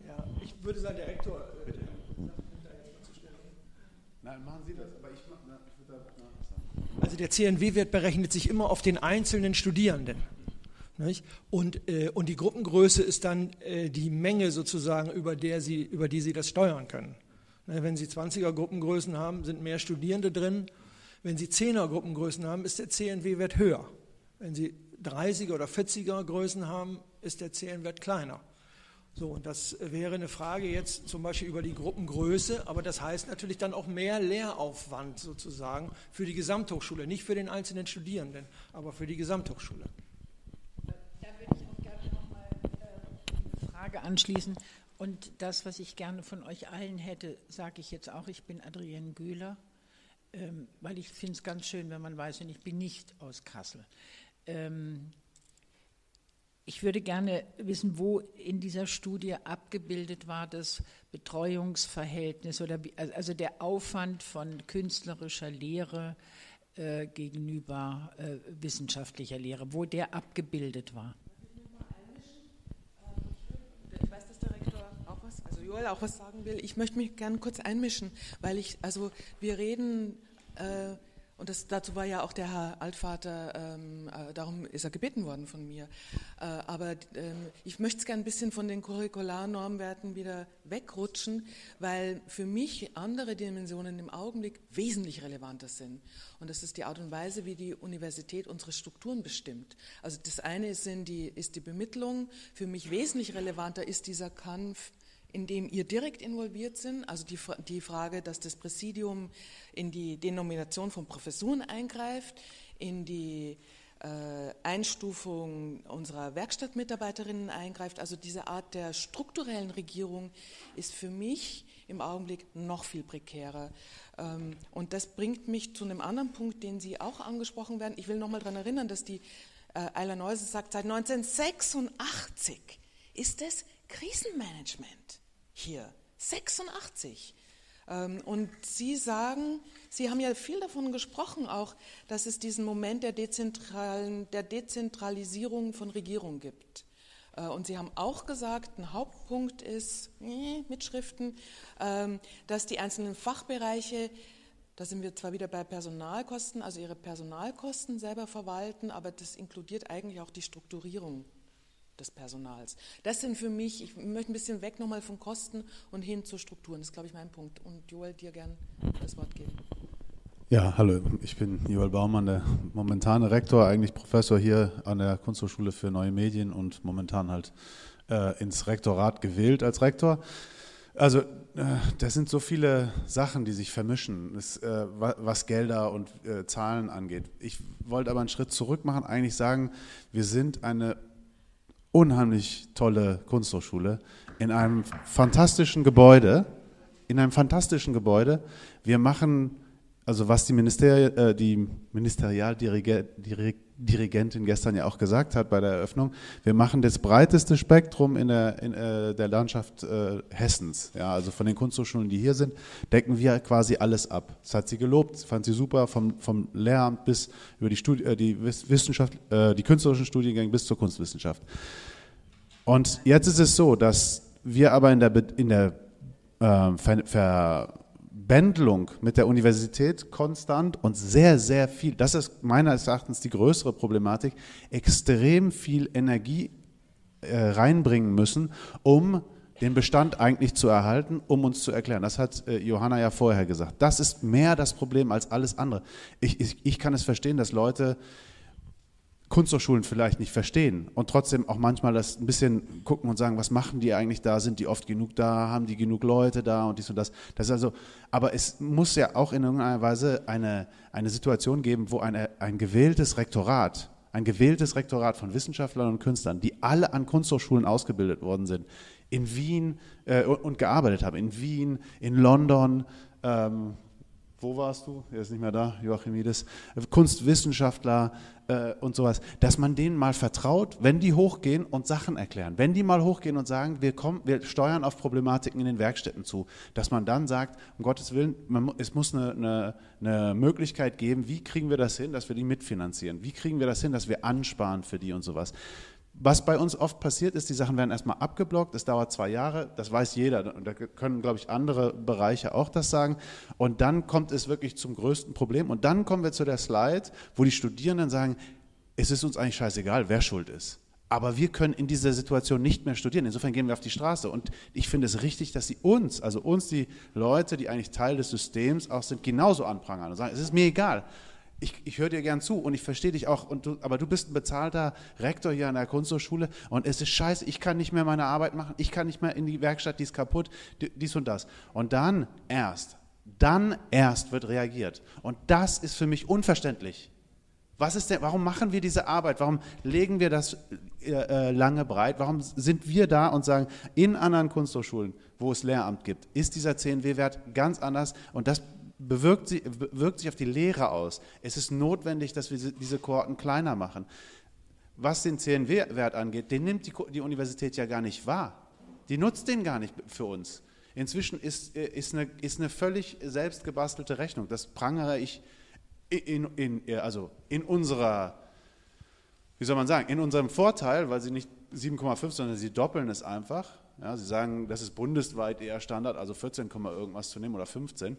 Speaker 4: Ja, ich würde sagen, der Rektor. Äh, Bitte.
Speaker 11: Nein, machen Sie das, aber ich, na, ich würde da
Speaker 4: also der CNW-Wert berechnet sich immer auf den einzelnen Studierenden. Nicht? Und, äh, und die Gruppengröße ist dann äh, die Menge sozusagen, über, der sie, über die Sie das steuern können. Ne, wenn Sie 20er Gruppengrößen haben, sind mehr Studierende drin. Wenn Sie 10er Gruppengrößen haben, ist der CNW-Wert höher. Wenn Sie 30er oder 40er Größen haben, ist der CN-Wert kleiner. So, und das wäre eine Frage jetzt zum Beispiel über die Gruppengröße, aber das heißt natürlich dann auch mehr Lehraufwand sozusagen für die Gesamthochschule, nicht für den einzelnen Studierenden, aber für die Gesamthochschule.
Speaker 8: Da würde ich auch gerne nochmal äh, eine Frage anschließen. Und das, was ich gerne von euch allen hätte, sage ich jetzt auch. Ich bin Adrienne Gühler, ähm, weil ich finde es ganz schön, wenn man weiß, und ich bin nicht aus Kassel. Ich würde gerne wissen, wo in dieser Studie abgebildet war das Betreuungsverhältnis oder also der Aufwand von künstlerischer Lehre äh, gegenüber äh, wissenschaftlicher Lehre, wo der abgebildet war.
Speaker 1: Ich also Joel auch was sagen will. Ich möchte mich gerne kurz einmischen, weil ich, also wir reden äh, und das, dazu war ja auch der Herr Altvater, ähm, äh, darum ist er gebeten worden von mir. Äh, aber ähm, ich möchte es gerne ein bisschen von den Curricularnormwerten wieder wegrutschen, weil für mich andere Dimensionen im Augenblick wesentlich relevanter sind. Und das ist die Art und Weise, wie die Universität unsere Strukturen bestimmt. Also das eine ist, die, ist die Bemittlung. Für mich wesentlich relevanter ist dieser Kampf in dem ihr direkt involviert sind, also die, die Frage, dass das Präsidium in die Denomination von Professuren eingreift, in die äh, Einstufung unserer Werkstattmitarbeiterinnen eingreift. Also diese Art der strukturellen Regierung ist für mich im Augenblick noch viel prekärer. Ähm, und das bringt mich zu einem anderen Punkt, den Sie auch angesprochen werden. Ich will noch mal daran erinnern, dass die äh, Eila Neuse sagt, seit 1986 ist es Krisenmanagement hier. 86. Ähm, und Sie sagen, Sie haben ja viel davon gesprochen auch, dass es diesen Moment der, dezentralen, der Dezentralisierung von Regierung gibt. Äh, und Sie haben auch gesagt, ein Hauptpunkt ist, äh, Mitschriften, ähm, dass die einzelnen Fachbereiche, da sind wir zwar wieder bei Personalkosten, also ihre Personalkosten selber verwalten, aber das inkludiert eigentlich auch die Strukturierung des Personals. Das sind für mich, ich möchte ein bisschen weg nochmal von Kosten und hin zu Strukturen. Das ist, glaube ich, mein Punkt. Und Joel, dir gern das Wort geben.
Speaker 11: Ja, hallo, ich bin Joel Baumann, der momentane Rektor, eigentlich Professor hier an der Kunsthochschule für Neue Medien und momentan halt äh, ins Rektorat gewählt als Rektor. Also, äh, das sind so viele Sachen, die sich vermischen, das, äh, was Gelder und äh, Zahlen angeht. Ich wollte aber einen Schritt zurück machen, eigentlich sagen, wir sind eine unheimlich tolle Kunsthochschule in einem fantastischen Gebäude, in einem fantastischen Gebäude. Wir machen, also was die, Ministeri äh, die Ministerialdirigentin gestern ja auch gesagt hat bei der Eröffnung, wir machen das breiteste Spektrum in der, in, äh, der Landschaft äh, Hessens. Ja, also von den Kunsthochschulen, die hier sind, decken wir quasi alles ab. Das hat sie gelobt, fand sie super, vom, vom Lehramt bis über die, Studi äh, die Wissenschaft, äh, die künstlerischen Studiengänge bis zur Kunstwissenschaft. Und jetzt ist es so, dass wir aber in der, in der äh, Verbändelung mit der Universität konstant und sehr, sehr viel, das ist meines Erachtens die größere Problematik, extrem viel Energie äh, reinbringen müssen, um den Bestand eigentlich zu erhalten, um uns zu erklären. Das hat äh, Johanna ja vorher gesagt. Das ist mehr das Problem als alles andere. Ich, ich, ich kann es verstehen, dass Leute Kunsthochschulen vielleicht nicht verstehen und trotzdem auch manchmal das ein bisschen gucken und sagen, was machen die eigentlich da? Sind die oft genug da? Haben die genug Leute da und dies und das? Das ist also, aber es muss ja auch in irgendeiner Weise eine, eine Situation geben, wo eine, ein gewähltes Rektorat, ein gewähltes Rektorat von Wissenschaftlern und Künstlern, die alle an Kunsthochschulen ausgebildet worden sind, in Wien äh, und gearbeitet haben, in Wien, in London, ähm, wo warst du? Er ist nicht mehr da, Joachimides. Kunstwissenschaftler äh, und sowas, dass man denen mal vertraut, wenn die hochgehen und Sachen erklären. Wenn die mal hochgehen und sagen, wir, kommen, wir steuern auf Problematiken in den Werkstätten zu, dass man dann sagt, um Gottes Willen, man, es muss eine, eine, eine Möglichkeit geben, wie kriegen wir das hin, dass wir die mitfinanzieren? Wie kriegen wir das hin, dass wir ansparen für die und sowas? Was bei uns oft passiert ist, die Sachen werden erstmal abgeblockt, es dauert zwei Jahre, das weiß jeder. Und da können, glaube ich, andere Bereiche auch das sagen. Und dann kommt es wirklich zum größten Problem. Und dann kommen wir zu der Slide, wo die Studierenden sagen, es ist uns eigentlich scheißegal, wer schuld ist. Aber wir können in dieser Situation nicht mehr studieren. Insofern gehen wir auf die Straße. Und ich finde es richtig, dass sie uns, also uns, die Leute, die eigentlich Teil des Systems auch sind, genauso anprangern und sagen, es ist mir egal ich, ich höre dir gern zu und ich verstehe dich auch, und du, aber du bist ein bezahlter Rektor hier an der Kunsthochschule und es ist scheiße, ich kann nicht mehr meine Arbeit machen, ich kann nicht mehr in die Werkstatt, die ist kaputt, dies und das. Und dann erst, dann erst wird reagiert. Und das ist für mich unverständlich. Was ist denn, warum machen wir diese Arbeit? Warum legen wir das äh, äh lange breit? Warum sind wir da und sagen, in anderen Kunsthochschulen, wo es Lehramt gibt, ist dieser CNW-Wert ganz anders und das bewirkt, sie, wirkt sich auf die Lehre aus. Es ist notwendig, dass wir diese Kohorten kleiner machen. Was den CNW-Wert angeht, den nimmt die, die Universität ja gar nicht wahr. Die nutzt den gar nicht für uns. Inzwischen ist, äh, ist, eine, ist eine völlig selbstgebastelte Rechnung. Das prangere ich in, in, also in unserer, wie soll man sagen, in unserem Vorteil, weil sie nicht 7,5, sondern sie doppeln es einfach. Ja, sie sagen, das ist bundesweit eher Standard, also 14, irgendwas zu nehmen oder 15.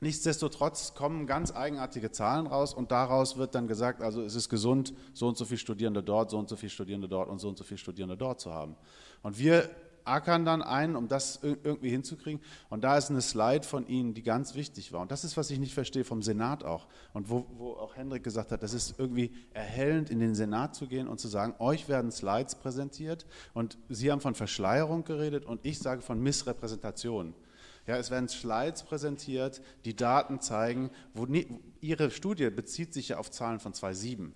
Speaker 11: Nichtsdestotrotz kommen ganz eigenartige Zahlen raus und daraus wird dann gesagt, also es ist gesund, so und so viele Studierende dort, so und so viele Studierende dort und so und so viele Studierende dort zu haben. Und wir ackern dann ein, um das irgendwie hinzukriegen. Und da ist eine Slide von Ihnen, die ganz wichtig war. Und das ist, was ich nicht verstehe vom Senat auch. Und wo, wo auch Hendrik gesagt hat, das ist irgendwie erhellend, in den Senat zu gehen und zu sagen, euch werden Slides präsentiert. Und Sie haben von Verschleierung geredet und ich sage von Missrepräsentation. Ja, es werden Slides präsentiert, die Daten zeigen, wo Ihre Studie bezieht sich ja auf Zahlen von 2007.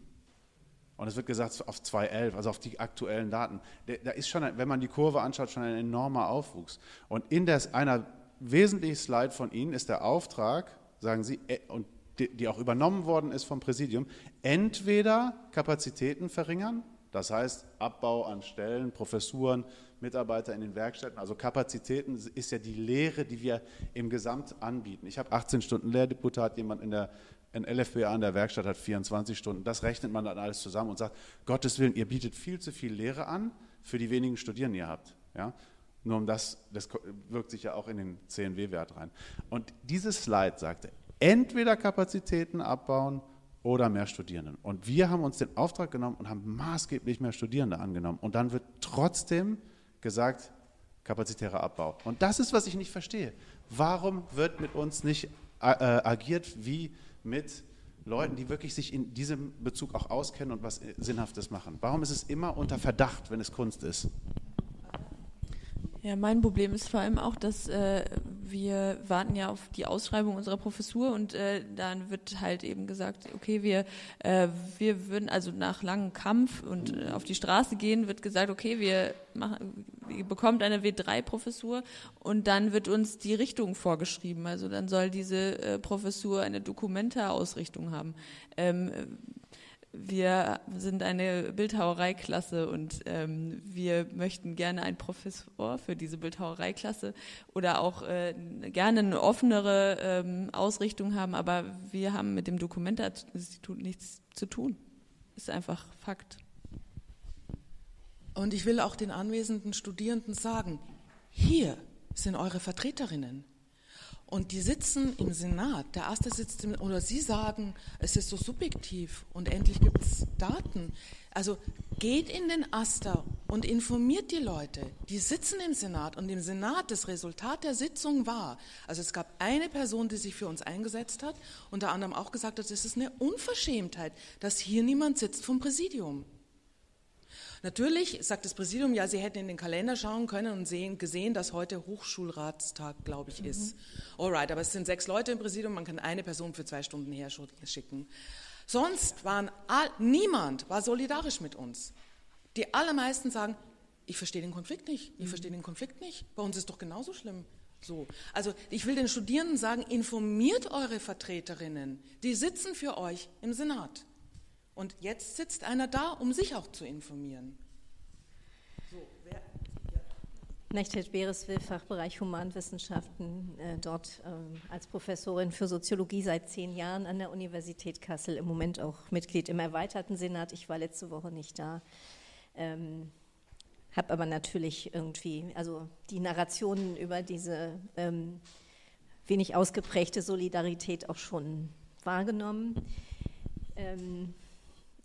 Speaker 11: Und es wird gesagt auf 2011, also auf die aktuellen Daten. Da ist schon, wenn man die Kurve anschaut, schon ein enormer Aufwuchs. Und in der, einer wesentlichen Slide von Ihnen ist der Auftrag, sagen Sie, äh, und die auch übernommen worden ist vom Präsidium, entweder Kapazitäten verringern, das heißt Abbau an Stellen, Professuren, Mitarbeiter in den Werkstätten. Also Kapazitäten ist ja die Lehre, die wir im Gesamt anbieten. Ich habe 18 Stunden Lehrdeputat, jemand in der ein LFBA in der Werkstatt hat 24 Stunden. Das rechnet man dann alles zusammen und sagt, Gottes Willen, ihr bietet viel zu viel Lehre an für die wenigen Studierenden, die ihr habt. Ja? Nur um das, das wirkt sich ja auch in den CNW-Wert rein. Und dieses Slide sagte, entweder Kapazitäten abbauen oder mehr Studierenden. Und wir haben uns den Auftrag genommen und haben maßgeblich mehr Studierende angenommen. Und dann wird trotzdem gesagt, kapazitärer Abbau. Und das ist, was ich nicht verstehe. Warum wird mit uns nicht äh, äh, agiert wie mit Leuten, die wirklich sich in diesem Bezug auch auskennen und was Sinnhaftes machen? Warum ist es immer unter Verdacht, wenn es Kunst ist?
Speaker 6: Ja, mein Problem ist vor allem auch, dass äh, wir warten ja auf die Ausschreibung unserer Professur und äh, dann wird halt eben gesagt, okay, wir, äh, wir würden also nach langem Kampf und äh, auf die Straße gehen, wird gesagt, okay, wir machen, ihr bekommt eine W3-Professur und dann wird uns die Richtung vorgeschrieben. Also dann soll diese äh, Professur eine Dokumenta-Ausrichtung haben. Ähm, wir sind eine Bildhauereiklasse und ähm, wir möchten gerne einen Professor für diese Bildhauereiklasse oder auch äh, gerne eine offenere ähm, Ausrichtung haben, aber wir haben mit dem Dokumenta-Institut nichts zu tun. Ist einfach Fakt.
Speaker 1: Und ich will auch den anwesenden Studierenden sagen, hier sind eure Vertreterinnen. Und die sitzen im Senat, der erste sitzt im, oder sie sagen, es ist so subjektiv und endlich gibt es Daten. Also geht in den Aster und informiert die Leute. Die sitzen im Senat und im Senat das Resultat der Sitzung war, also es gab eine Person, die sich für uns eingesetzt hat, unter anderem auch gesagt hat, es ist eine Unverschämtheit, dass hier niemand sitzt vom Präsidium. Natürlich sagt das Präsidium, ja, Sie hätten in den Kalender schauen können und sehen, gesehen, dass heute Hochschulratstag, glaube ich, ist. Mhm. Alright, aber es sind sechs Leute im Präsidium, man kann eine Person für zwei Stunden her schicken. Sonst waren all, niemand war solidarisch mit uns. Die allermeisten sagen, ich verstehe den Konflikt nicht, ich mhm. verstehe den Konflikt nicht. Bei uns ist doch genauso schlimm. So. Also ich will den Studierenden sagen, informiert eure Vertreterinnen, die sitzen für euch im Senat. Und jetzt sitzt einer da, um sich auch zu informieren.
Speaker 12: So, wer, ja. Mechthild Bereswil, Fachbereich Humanwissenschaften, äh, dort ähm, als Professorin für Soziologie seit zehn Jahren an der Universität Kassel, im Moment auch Mitglied im erweiterten Senat. Ich war letzte Woche nicht da. Ähm, habe aber natürlich irgendwie, also die Narrationen über diese ähm, wenig ausgeprägte Solidarität auch schon wahrgenommen. Ähm,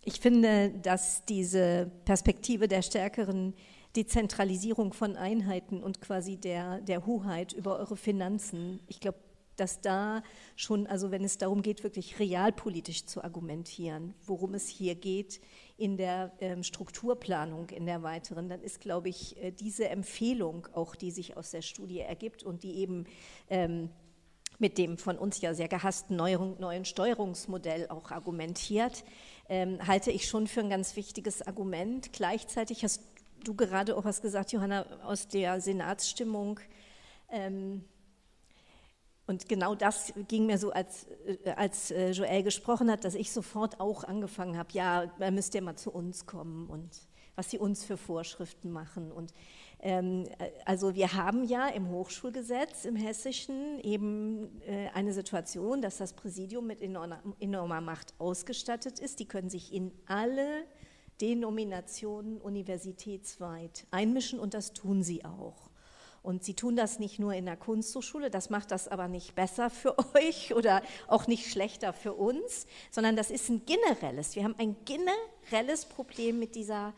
Speaker 12: ich finde, dass diese Perspektive der stärkeren Dezentralisierung von Einheiten und quasi der, der Hoheit über eure Finanzen, ich glaube, dass da schon, also wenn es darum geht, wirklich realpolitisch zu argumentieren, worum es hier geht in der ähm, Strukturplanung, in der weiteren, dann ist, glaube ich, äh, diese Empfehlung auch, die sich aus der Studie ergibt und die eben ähm, mit dem von uns ja sehr gehassten neuen, neuen Steuerungsmodell auch argumentiert, ähm, halte ich schon für ein ganz wichtiges Argument. Gleichzeitig hast du gerade auch was gesagt, Johanna, aus der Senatsstimmung. Ähm, und genau das ging mir so, als, äh, als äh, Joel gesprochen hat, dass ich sofort auch angefangen habe, ja, da müsst ihr mal zu uns kommen und was sie uns für Vorschriften machen. Und also wir haben ja im Hochschulgesetz im Hessischen eben äh, eine Situation, dass das Präsidium mit enormer, enormer Macht ausgestattet ist. Die können sich in alle Denominationen universitätsweit einmischen und das tun sie auch. Und sie tun das nicht nur in der Kunsthochschule, das macht das aber nicht besser für euch oder auch nicht schlechter für uns, sondern das ist ein generelles. Wir haben ein generelles Problem mit dieser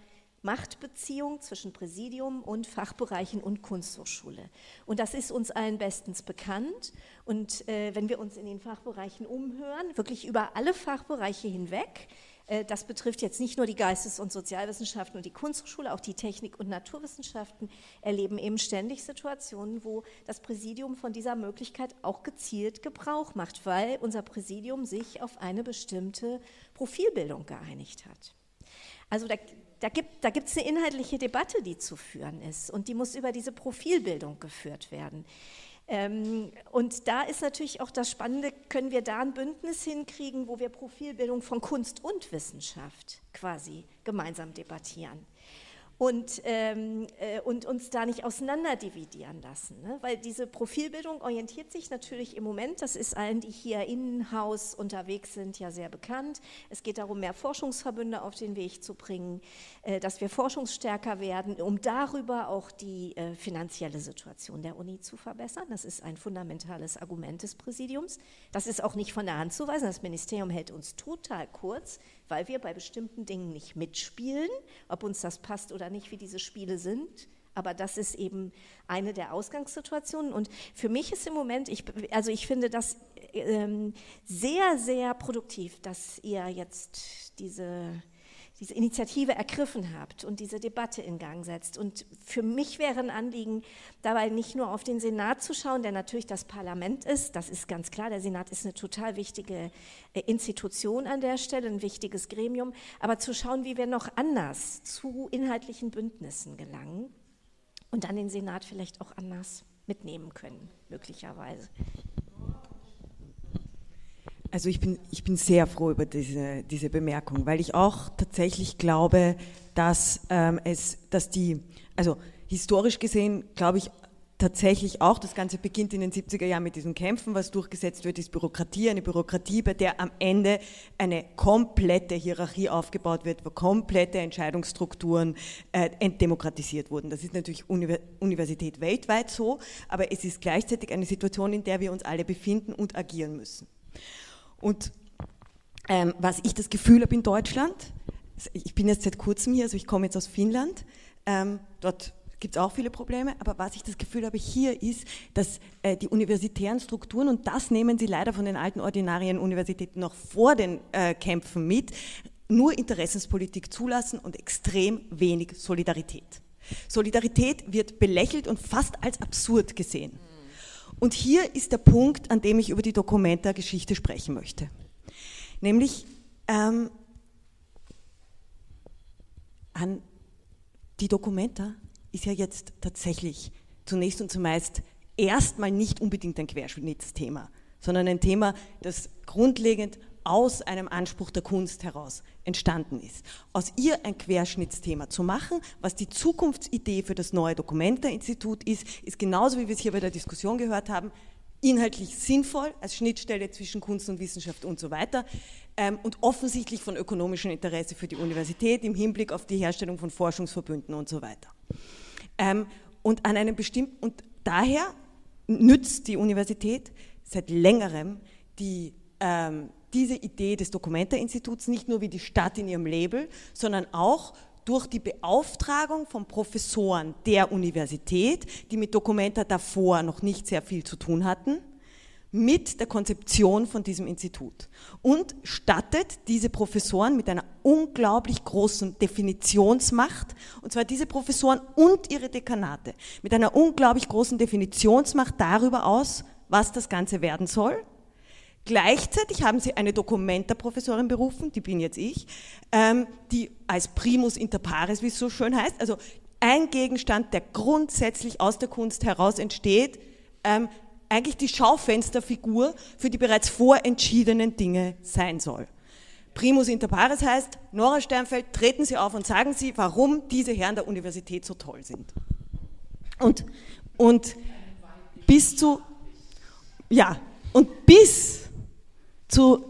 Speaker 12: Machtbeziehung zwischen Präsidium und Fachbereichen und Kunsthochschule. Und das ist uns allen bestens bekannt. Und äh, wenn wir uns in den Fachbereichen umhören, wirklich über alle Fachbereiche hinweg, äh, das betrifft jetzt nicht nur die Geistes- und Sozialwissenschaften und die Kunsthochschule, auch die Technik- und Naturwissenschaften erleben eben ständig Situationen, wo das Präsidium von dieser Möglichkeit auch gezielt Gebrauch macht, weil unser Präsidium sich auf eine bestimmte Profilbildung geeinigt hat. Also da, da gibt es eine inhaltliche Debatte, die zu führen ist und die muss über diese Profilbildung geführt werden. Ähm, und da ist natürlich auch das Spannende, können wir da ein Bündnis hinkriegen, wo wir Profilbildung von Kunst und Wissenschaft quasi gemeinsam debattieren und, ähm, äh, und uns da nicht auseinanderdividieren lassen. Ne? Weil diese Profilbildung orientiert sich natürlich im Moment, das ist allen, die hier in-house unterwegs sind, ja sehr bekannt. Es geht darum, mehr Forschungsverbünde auf den Weg zu bringen, äh, dass wir forschungsstärker werden, um darüber auch die äh, finanzielle Situation der Uni zu verbessern. Das ist ein fundamentales Argument des Präsidiums. Das ist auch nicht von der Hand zu weisen. Das Ministerium hält uns total kurz weil wir bei bestimmten Dingen nicht mitspielen, ob uns das passt oder nicht, wie diese Spiele sind. Aber das ist eben eine der Ausgangssituationen. Und für mich ist im Moment, ich, also ich finde das ähm, sehr, sehr produktiv, dass ihr jetzt diese diese Initiative ergriffen habt und diese Debatte in Gang setzt. Und für mich wäre ein Anliegen, dabei nicht nur auf den Senat zu schauen, der natürlich das Parlament ist, das ist ganz klar, der Senat ist eine total wichtige äh, Institution an der Stelle, ein wichtiges Gremium, aber zu schauen, wie wir noch anders zu inhaltlichen Bündnissen gelangen und dann den Senat vielleicht auch anders mitnehmen können, möglicherweise.
Speaker 13: Also ich bin, ich bin sehr froh über diese, diese Bemerkung, weil ich auch tatsächlich glaube, dass ähm, es, dass die, also historisch gesehen glaube ich tatsächlich auch, das Ganze beginnt in den 70er Jahren mit diesen Kämpfen, was durchgesetzt wird, ist Bürokratie, eine Bürokratie, bei der am Ende eine komplette Hierarchie aufgebaut wird, wo komplette Entscheidungsstrukturen äh, entdemokratisiert wurden. Das ist natürlich Universität weltweit so, aber es ist gleichzeitig eine Situation, in der wir uns alle befinden und agieren müssen. Und ähm, was ich das Gefühl habe in Deutschland, ich bin jetzt seit kurzem hier, also ich komme jetzt aus Finnland, ähm, dort gibt es auch viele Probleme, aber was ich das Gefühl habe hier ist, dass äh, die universitären Strukturen, und das nehmen sie leider von den alten ordinarien Universitäten noch vor den äh, Kämpfen mit, nur Interessenspolitik zulassen und extrem wenig Solidarität. Solidarität wird belächelt und fast als absurd gesehen. Und hier ist der Punkt, an dem ich über die Dokumenta-Geschichte sprechen möchte. Nämlich ähm, an die Dokumenta ist ja jetzt tatsächlich zunächst und zumeist erstmal nicht unbedingt ein Querschnittsthema, sondern ein Thema, das grundlegend aus einem Anspruch der Kunst heraus entstanden ist. Aus ihr ein Querschnittsthema zu machen, was die Zukunftsidee für das neue Dokumenta-Institut ist, ist genauso wie wir es hier bei der Diskussion gehört haben, inhaltlich sinnvoll als Schnittstelle zwischen Kunst und Wissenschaft und so weiter ähm, und offensichtlich von ökonomischem Interesse für die Universität im Hinblick auf die Herstellung von Forschungsverbünden und so weiter. Ähm, und an einem bestimmten und daher nützt die Universität seit längerem die ähm, diese Idee des Documenta-Instituts nicht nur wie die Stadt in ihrem Label, sondern auch durch die Beauftragung von Professoren der Universität, die mit Documenta davor noch nicht sehr viel zu tun hatten, mit der Konzeption von diesem Institut und stattet diese Professoren mit einer unglaublich großen Definitionsmacht, und zwar diese Professoren und ihre Dekanate, mit einer unglaublich großen Definitionsmacht darüber aus, was das Ganze werden soll. Gleichzeitig haben sie eine Dokumenta-Professorin berufen, die bin jetzt ich, ähm, die als Primus inter pares, wie es so schön heißt, also ein Gegenstand, der grundsätzlich aus der Kunst heraus entsteht, ähm, eigentlich die Schaufensterfigur für die bereits vorentschiedenen Dinge sein soll. Primus inter pares heißt, Nora Sternfeld, treten Sie auf und sagen Sie, warum diese Herren der Universität so toll sind. Und, und bis zu, ja, und bis zu,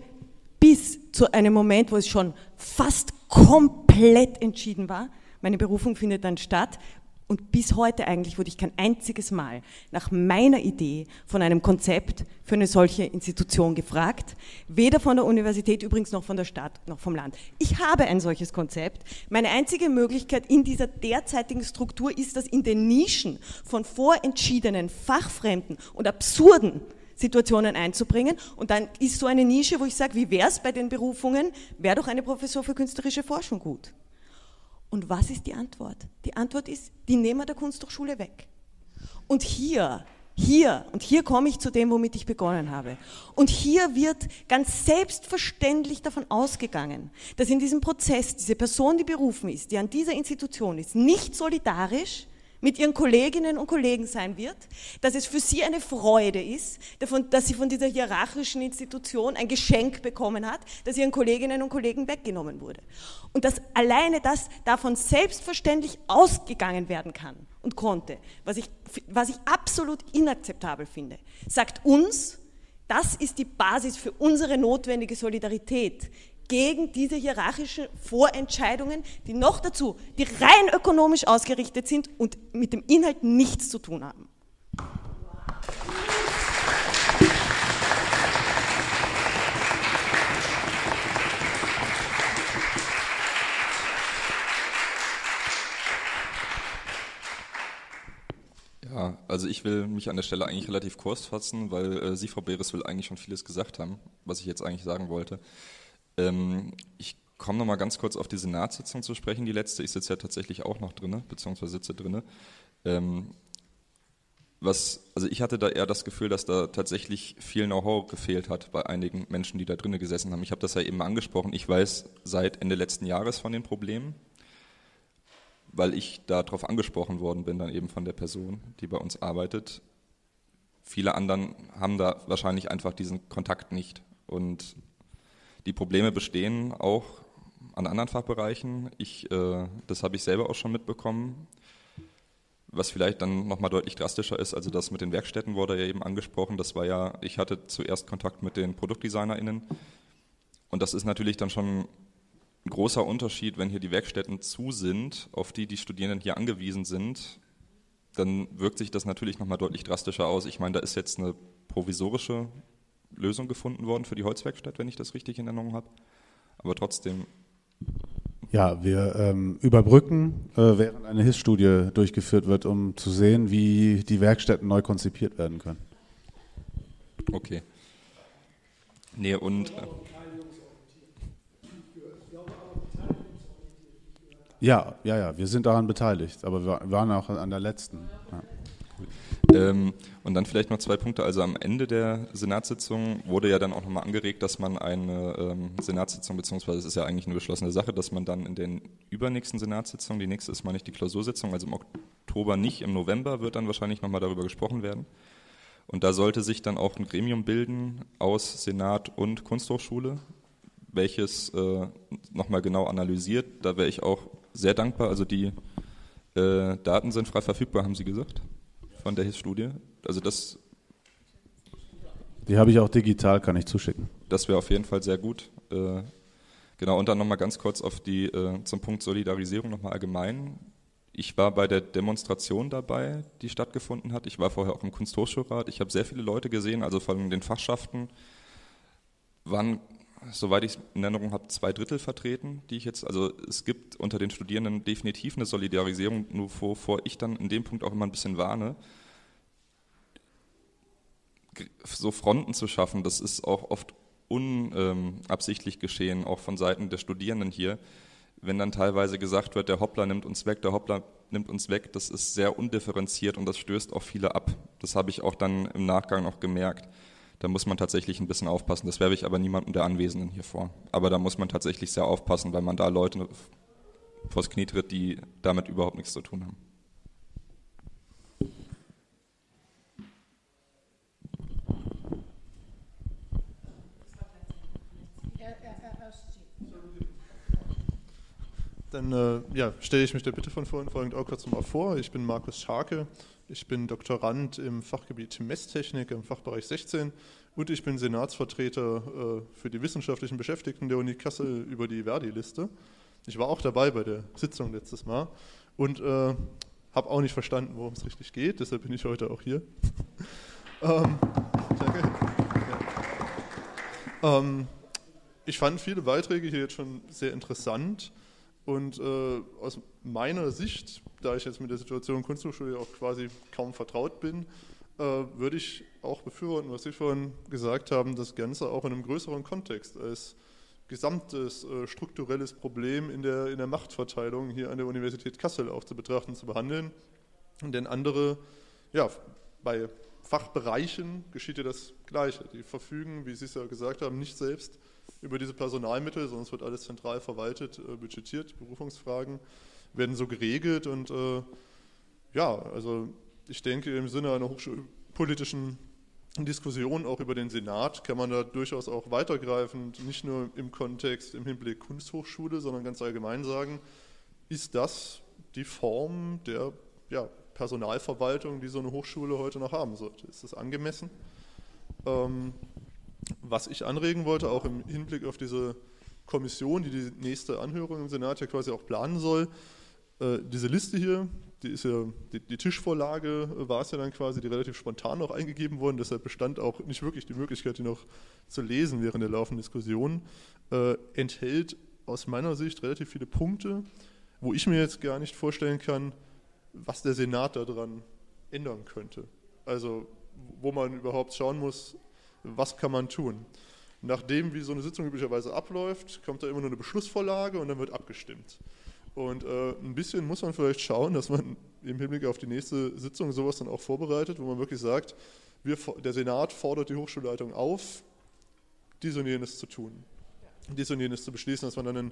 Speaker 13: bis zu einem Moment, wo es schon fast komplett entschieden war, meine Berufung findet dann statt, und bis heute eigentlich wurde ich kein einziges Mal nach meiner Idee von einem Konzept für eine solche Institution gefragt. Weder von der Universität übrigens noch von der Stadt noch vom Land. Ich habe ein solches Konzept. Meine einzige Möglichkeit in dieser derzeitigen Struktur ist, das in den Nischen von vorentschiedenen, fachfremden und absurden Situationen einzubringen. Und dann ist so eine Nische, wo ich sage, wie wäre es bei den Berufungen? Wäre doch eine Professur für künstlerische Forschung gut. Und was ist die Antwort? Die Antwort ist, die nehmen wir der Kunsthochschule weg. Und hier, hier, und hier komme ich zu dem, womit ich begonnen habe. Und hier wird ganz selbstverständlich davon ausgegangen, dass in diesem Prozess diese Person, die berufen ist, die an dieser Institution ist, nicht solidarisch mit ihren Kolleginnen und Kollegen sein wird, dass es für sie eine Freude ist, dass sie von dieser hierarchischen Institution ein Geschenk bekommen hat, das ihren Kolleginnen und Kollegen weggenommen wurde. Und dass alleine das davon selbstverständlich ausgegangen werden kann und konnte, was ich, was ich absolut inakzeptabel finde, sagt uns, das ist die Basis für unsere notwendige Solidarität gegen diese hierarchischen Vorentscheidungen, die noch dazu, die rein ökonomisch ausgerichtet sind und mit dem Inhalt nichts zu tun haben.
Speaker 5: Ja, also ich will mich an der Stelle eigentlich relativ kurz fassen, weil äh, Sie, Frau Beres, will eigentlich schon vieles gesagt haben, was ich jetzt eigentlich sagen wollte. Ähm, ich komme noch mal ganz kurz auf die Senatssitzung zu sprechen. Die letzte, ich sitze ja tatsächlich auch noch drin, beziehungsweise sitze drin. Ähm, was, also ich hatte da eher das Gefühl, dass da tatsächlich viel Know-how gefehlt hat bei einigen Menschen, die da drinnen gesessen haben. Ich habe das ja eben angesprochen. Ich weiß seit Ende letzten Jahres von den Problemen, weil ich darauf angesprochen worden bin, dann eben von der Person, die bei uns arbeitet. Viele anderen haben da wahrscheinlich einfach diesen Kontakt nicht. Und die Probleme bestehen auch an anderen Fachbereichen. Ich, äh, das habe ich selber auch schon mitbekommen. Was vielleicht dann nochmal deutlich drastischer ist, also das mit den Werkstätten wurde ja eben angesprochen. Das war ja, ich hatte zuerst Kontakt mit den ProduktdesignerInnen. Und das ist natürlich dann schon ein großer Unterschied, wenn hier die Werkstätten zu sind, auf die die Studierenden hier angewiesen sind. Dann wirkt sich das natürlich nochmal deutlich drastischer aus. Ich meine, da ist jetzt eine provisorische Lösung gefunden worden für die Holzwerkstatt, wenn ich das richtig in Erinnerung habe. Aber trotzdem.
Speaker 11: Ja, wir ähm, überbrücken, äh, während eine HIS-Studie durchgeführt wird, um zu sehen, wie die Werkstätten neu konzipiert werden können.
Speaker 5: Okay. Nee, und. Äh,
Speaker 11: ja, ja, ja, wir sind daran beteiligt, aber wir waren auch an der letzten. Ja.
Speaker 5: Ähm, und dann vielleicht noch zwei Punkte. Also am Ende der Senatssitzung wurde ja dann auch nochmal angeregt, dass man eine ähm, Senatssitzung, beziehungsweise es ist ja eigentlich eine beschlossene Sache, dass man dann in den übernächsten Senatssitzungen, die nächste ist mal nicht die Klausursitzung, also im Oktober nicht, im November wird dann wahrscheinlich nochmal darüber gesprochen werden. Und da sollte sich dann auch ein Gremium bilden aus Senat und Kunsthochschule, welches äh, nochmal genau analysiert. Da wäre ich auch sehr dankbar. Also die äh, Daten sind frei verfügbar, haben Sie gesagt? Von der HIS-Studie? Also das.
Speaker 11: Die habe ich auch digital, kann ich zuschicken.
Speaker 5: Das wäre auf jeden Fall sehr gut. Äh, genau, und dann nochmal ganz kurz auf die, äh, zum Punkt Solidarisierung nochmal allgemein. Ich war bei der Demonstration dabei, die stattgefunden hat. Ich war vorher auch im Kunsthochschulrat. Ich habe sehr viele Leute gesehen, also von den Fachschaften waren, soweit ich es in Erinnerung habe, zwei Drittel vertreten, die ich jetzt, also es gibt unter den Studierenden definitiv eine Solidarisierung, nur wovor ich dann in dem Punkt auch immer ein bisschen warne so Fronten zu schaffen, das ist auch oft unabsichtlich geschehen, auch von Seiten der Studierenden hier. Wenn dann teilweise gesagt wird, der Hoppler nimmt uns weg, der Hoppler nimmt uns weg, das ist sehr undifferenziert und das stößt auch viele ab. Das habe ich auch dann im Nachgang noch gemerkt. Da muss man tatsächlich ein bisschen aufpassen. Das werfe ich aber niemandem der Anwesenden hier vor. Aber da muss man tatsächlich sehr aufpassen, weil man da Leute vors Knie tritt, die damit überhaupt nichts zu tun haben.
Speaker 9: Dann äh, ja, stelle ich mich der Bitte von vorhin folgend auch kurz mal vor. Ich bin Markus Scharke, ich bin Doktorand im Fachgebiet Messtechnik im Fachbereich 16 und ich bin Senatsvertreter äh, für die wissenschaftlichen Beschäftigten der Uni Kassel über die Verdi-Liste. Ich war auch dabei bei der Sitzung letztes Mal und äh, habe auch nicht verstanden, worum es richtig geht, deshalb bin ich heute auch hier. ähm, danke. Ja. Ähm, ich fand viele Beiträge hier jetzt schon sehr interessant. Und äh, aus meiner Sicht, da ich jetzt mit der Situation Kunsthochschule auch quasi kaum vertraut bin, äh, würde ich auch befürworten, was Sie vorhin gesagt haben, das Ganze auch in einem größeren Kontext als gesamtes äh, strukturelles Problem in der, in der Machtverteilung hier an der Universität Kassel auch zu betrachten, zu behandeln. Denn andere, ja, bei Fachbereichen geschieht ja das Gleiche. Die verfügen, wie Sie es ja gesagt haben, nicht selbst über diese Personalmittel, es wird alles zentral verwaltet, äh, budgetiert. Berufungsfragen werden so geregelt und äh, ja, also ich denke im Sinne einer hochschulpolitischen Diskussion auch über den Senat kann man da durchaus auch weitergreifend, nicht nur im Kontext im Hinblick Kunsthochschule, sondern ganz allgemein sagen, ist das die Form der ja, Personalverwaltung, die so eine Hochschule heute noch haben sollte? Ist das angemessen? Ähm, was ich anregen wollte, auch im Hinblick auf diese Kommission, die die nächste Anhörung im Senat ja quasi auch planen soll, äh, diese Liste hier, die ist ja, die, die, Tischvorlage war es ja dann quasi, die relativ spontan noch eingegeben worden, deshalb bestand auch nicht wirklich die Möglichkeit, die noch zu lesen während der laufenden Diskussion, äh, enthält aus meiner Sicht relativ viele Punkte, wo ich mir jetzt gar nicht vorstellen kann, was der Senat daran ändern könnte. Also wo man überhaupt schauen muss, was kann man tun. Nachdem, wie so eine Sitzung üblicherweise abläuft, kommt da immer nur eine Beschlussvorlage und dann wird abgestimmt. Und äh, ein bisschen muss man vielleicht schauen, dass man im Hinblick auf die nächste Sitzung sowas dann auch vorbereitet, wo man wirklich sagt, wir, der Senat fordert die Hochschulleitung auf, dies und jenes zu tun, dies und jenes zu beschließen, dass man dann einen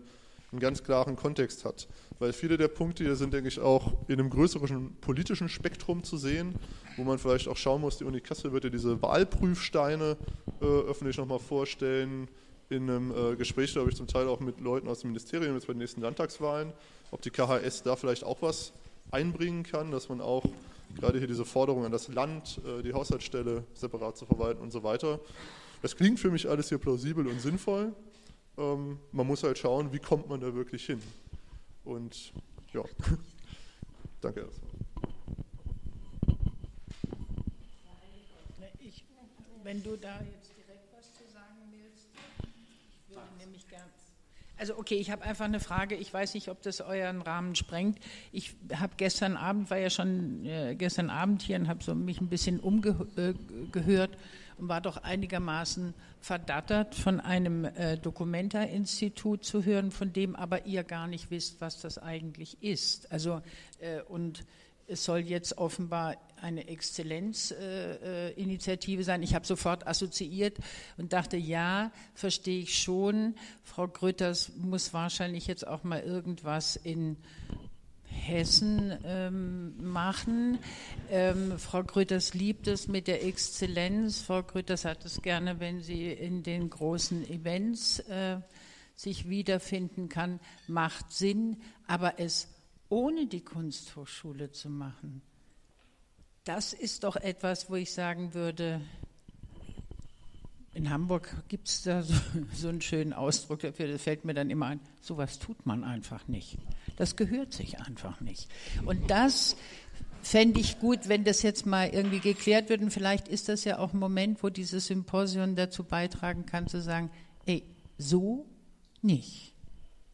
Speaker 9: einen ganz klaren Kontext hat. Weil viele der Punkte hier sind, denke ich, auch in einem größeren politischen Spektrum zu sehen, wo man vielleicht auch schauen muss, die Uni Kassel wird ja diese Wahlprüfsteine äh, öffentlich nochmal vorstellen, in einem äh, Gespräch, glaube ich, zum Teil auch mit Leuten aus dem Ministerium jetzt bei den nächsten Landtagswahlen, ob die KHS da vielleicht auch was einbringen kann, dass man auch gerade hier diese Forderung an das Land, äh, die Haushaltsstelle separat zu verwalten und so weiter. Das klingt für mich alles hier plausibel und sinnvoll. Ähm, man muss halt schauen, wie kommt man da wirklich hin. Und ja, danke erstmal.
Speaker 8: Ich, wenn du da jetzt direkt was zu sagen willst, ich würde nämlich gern. Also okay, ich habe einfach eine Frage. Ich weiß nicht, ob das euren Rahmen sprengt. Ich habe gestern Abend, war ja schon äh, gestern Abend hier und habe so mich ein bisschen umgehört. Äh, und war doch einigermaßen verdattert von einem äh, Documenta-Institut zu hören, von dem aber ihr gar nicht wisst, was das eigentlich ist. Also äh, und es soll jetzt offenbar eine Exzellenzinitiative äh, sein. Ich habe sofort assoziiert und dachte, ja, verstehe ich schon. Frau Grütters muss wahrscheinlich jetzt auch mal irgendwas in Hessen ähm, machen. Ähm, Frau Grüters liebt es mit der Exzellenz. Frau Grüters hat es gerne, wenn sie in den großen Events äh, sich wiederfinden kann. Macht Sinn, aber es ohne die Kunsthochschule zu machen, das ist doch etwas, wo ich sagen würde, in Hamburg gibt es da so, so, einen schönen Ausdruck dafür, das fällt mir dann immer ein, sowas tut man einfach nicht. Das gehört sich einfach nicht. Und das fände ich gut, wenn das jetzt mal irgendwie geklärt wird. Und vielleicht ist das ja auch ein Moment, wo dieses Symposium dazu beitragen kann, zu sagen, ey, so nicht.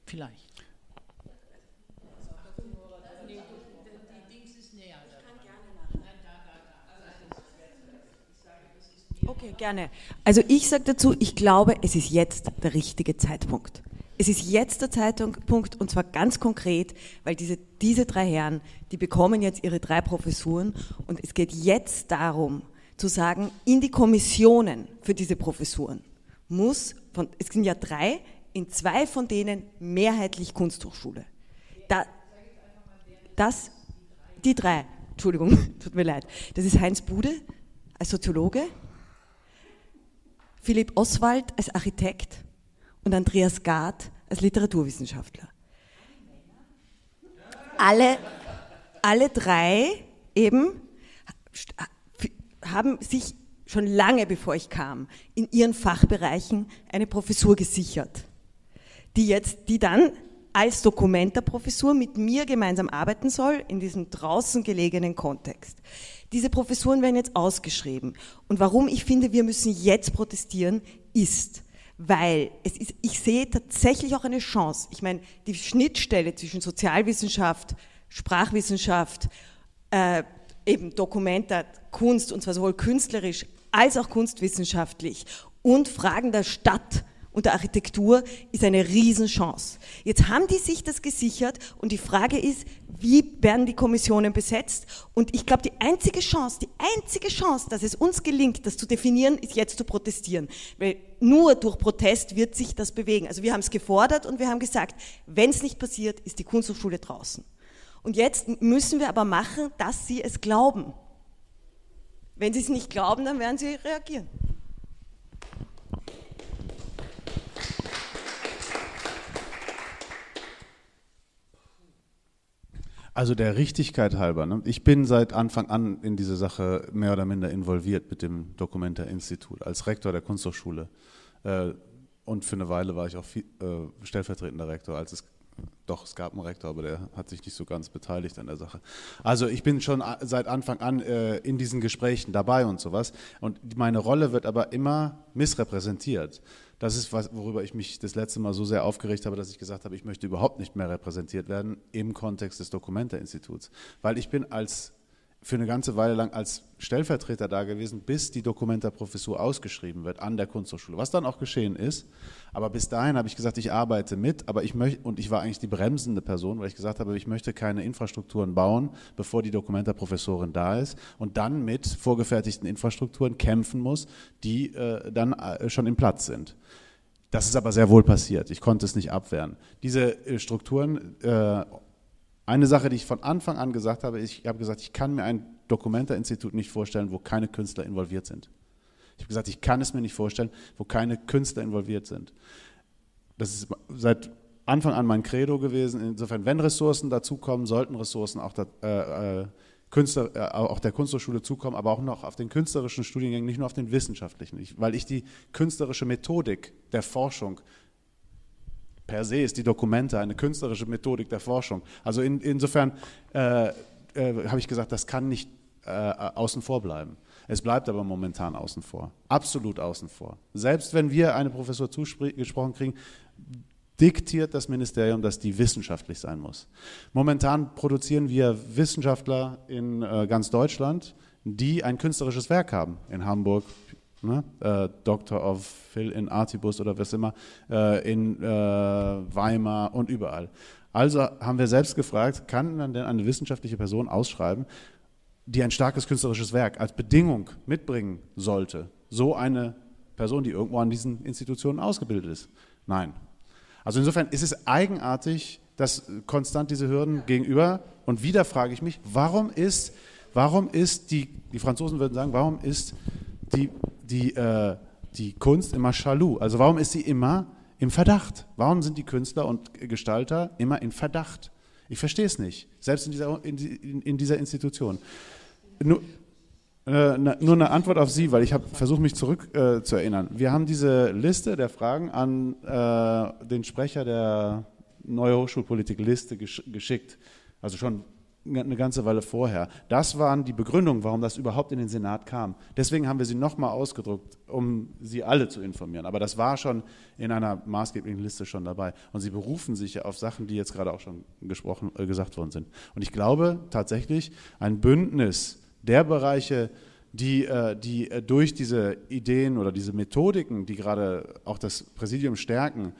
Speaker 8: Vielleicht.
Speaker 13: Okay, gerne. Also ich sage dazu, ich glaube, es ist jetzt der richtige Zeitpunkt. Es ist jetzt der Zeitpunkt und zwar ganz konkret, weil diese, diese drei Herren, die bekommen jetzt ihre drei Professuren und es geht jetzt darum zu sagen, in die Kommissionen für diese Professuren muss, von, es sind ja drei, in zwei von denen mehrheitlich Kunsthochschule. Da, das, die drei, Entschuldigung, tut mir leid. Das ist Heinz Bude als Soziologe, Philipp Oswald als Architekt und Andreas Gard als Literaturwissenschaftler. Alle, alle drei eben haben sich schon lange bevor ich kam, in ihren Fachbereichen eine Professur gesichert, die jetzt, die dann als Dokumentarprofessur mit mir gemeinsam arbeiten soll in diesem draußen gelegenen Kontext. Diese Professuren werden jetzt ausgeschrieben. Und warum ich finde, wir müssen jetzt protestieren, ist, weil es ist, ich sehe tatsächlich auch eine Chance. Ich meine, die Schnittstelle zwischen Sozialwissenschaft, Sprachwissenschaft, äh, eben Dokumenta, Kunst, und zwar sowohl künstlerisch als auch kunstwissenschaftlich und Fragen der Stadt und der Architektur ist eine Riesenchance. Jetzt haben die sich das gesichert und die Frage ist, wie werden die Kommissionen besetzt? Und ich glaube, die einzige Chance, die einzige Chance, dass es uns gelingt, das zu definieren, ist jetzt zu protestieren. Weil nur durch Protest wird sich das bewegen. Also wir haben es gefordert und wir haben gesagt, wenn es nicht passiert, ist die Kunsthochschule draußen. Und jetzt müssen wir aber machen, dass sie es glauben. Wenn sie es nicht glauben, dann werden sie reagieren.
Speaker 11: Also der Richtigkeit halber, ne? ich bin seit Anfang an in diese Sache mehr oder minder involviert mit dem Dokumenta-Institut als Rektor der Kunsthochschule. Äh, und für eine Weile war ich auch viel, äh, stellvertretender Rektor, als es doch, es gab einen Rektor, aber der hat sich nicht so ganz beteiligt an der Sache. Also ich bin schon seit Anfang an äh, in diesen Gesprächen dabei und sowas. Und meine Rolle wird aber immer missrepräsentiert. Das ist, was, worüber ich mich das letzte Mal so sehr aufgeregt habe, dass ich gesagt habe, ich möchte überhaupt nicht mehr repräsentiert werden im Kontext des Dokumenta-Instituts. Weil ich bin als für eine ganze Weile lang als Stellvertreter da gewesen, bis die Dokumenta-Professur ausgeschrieben wird an der Kunsthochschule, was dann auch geschehen ist. Aber bis dahin habe ich gesagt, ich arbeite mit, aber ich möchte, und ich war eigentlich die bremsende Person, weil ich gesagt habe, ich möchte keine Infrastrukturen bauen, bevor die Dokumenta-Professorin da ist und dann mit vorgefertigten Infrastrukturen kämpfen muss, die äh, dann äh, schon im Platz sind. Das ist aber sehr wohl passiert. Ich konnte es nicht abwehren. Diese äh, Strukturen äh, eine Sache, die ich von Anfang an gesagt habe, ich habe gesagt, ich kann mir ein Dokumenta-Institut nicht vorstellen, wo keine Künstler involviert sind. Ich habe gesagt, ich kann es mir nicht vorstellen, wo keine Künstler involviert sind. Das ist seit Anfang an mein Credo gewesen. Insofern, wenn Ressourcen dazukommen, sollten Ressourcen auch, da, äh, äh, Künstler, äh, auch der Kunsthochschule zukommen, aber auch noch auf den künstlerischen Studiengängen, nicht nur auf den wissenschaftlichen. Ich, weil ich die künstlerische Methodik der Forschung per se ist die Dokumente eine künstlerische Methodik der Forschung. Also in, insofern äh, äh, habe ich gesagt, das kann nicht äh, außen vor bleiben. Es bleibt aber momentan außen vor, absolut außen vor. Selbst wenn wir eine Professur zugesprochen kriegen, diktiert das Ministerium, dass die wissenschaftlich sein muss. Momentan produzieren wir Wissenschaftler in äh, ganz Deutschland, die ein künstlerisches Werk haben. In Hamburg, ne? äh, Doctor of Phil in Artibus oder was immer, äh, in äh, Weimar und überall. Also haben wir selbst gefragt, kann man denn eine wissenschaftliche Person ausschreiben, die ein starkes künstlerisches Werk als Bedingung mitbringen sollte? So eine Person, die irgendwo an diesen Institutionen ausgebildet ist? Nein. Also insofern ist es eigenartig, dass konstant diese Hürden gegenüber, und wieder frage ich mich, warum ist, warum ist die, die Franzosen würden sagen, warum ist die die, äh, die Kunst immer jaloux? Also warum ist sie immer im Verdacht? Warum sind die Künstler und Gestalter immer in Verdacht? Ich verstehe es nicht, selbst in dieser, in, in dieser Institution. Nur, äh, nur eine Antwort auf Sie, weil ich habe versucht, mich zurück äh, zu erinnern. Wir haben diese Liste der Fragen an äh, den Sprecher der Neue Hochschulpolitik-Liste gesch geschickt. Also schon eine ganze Weile vorher. Das waren die Begründungen, warum das überhaupt in den Senat kam. Deswegen haben wir sie nochmal ausgedruckt, um sie alle zu informieren. Aber das war schon in einer maßgeblichen Liste schon dabei. Und sie berufen sich ja auf Sachen, die jetzt gerade auch schon gesprochen, äh, gesagt worden sind. Und ich glaube tatsächlich, ein Bündnis der Bereiche, die, äh, die äh, durch diese Ideen oder diese Methodiken, die gerade auch das Präsidium stärken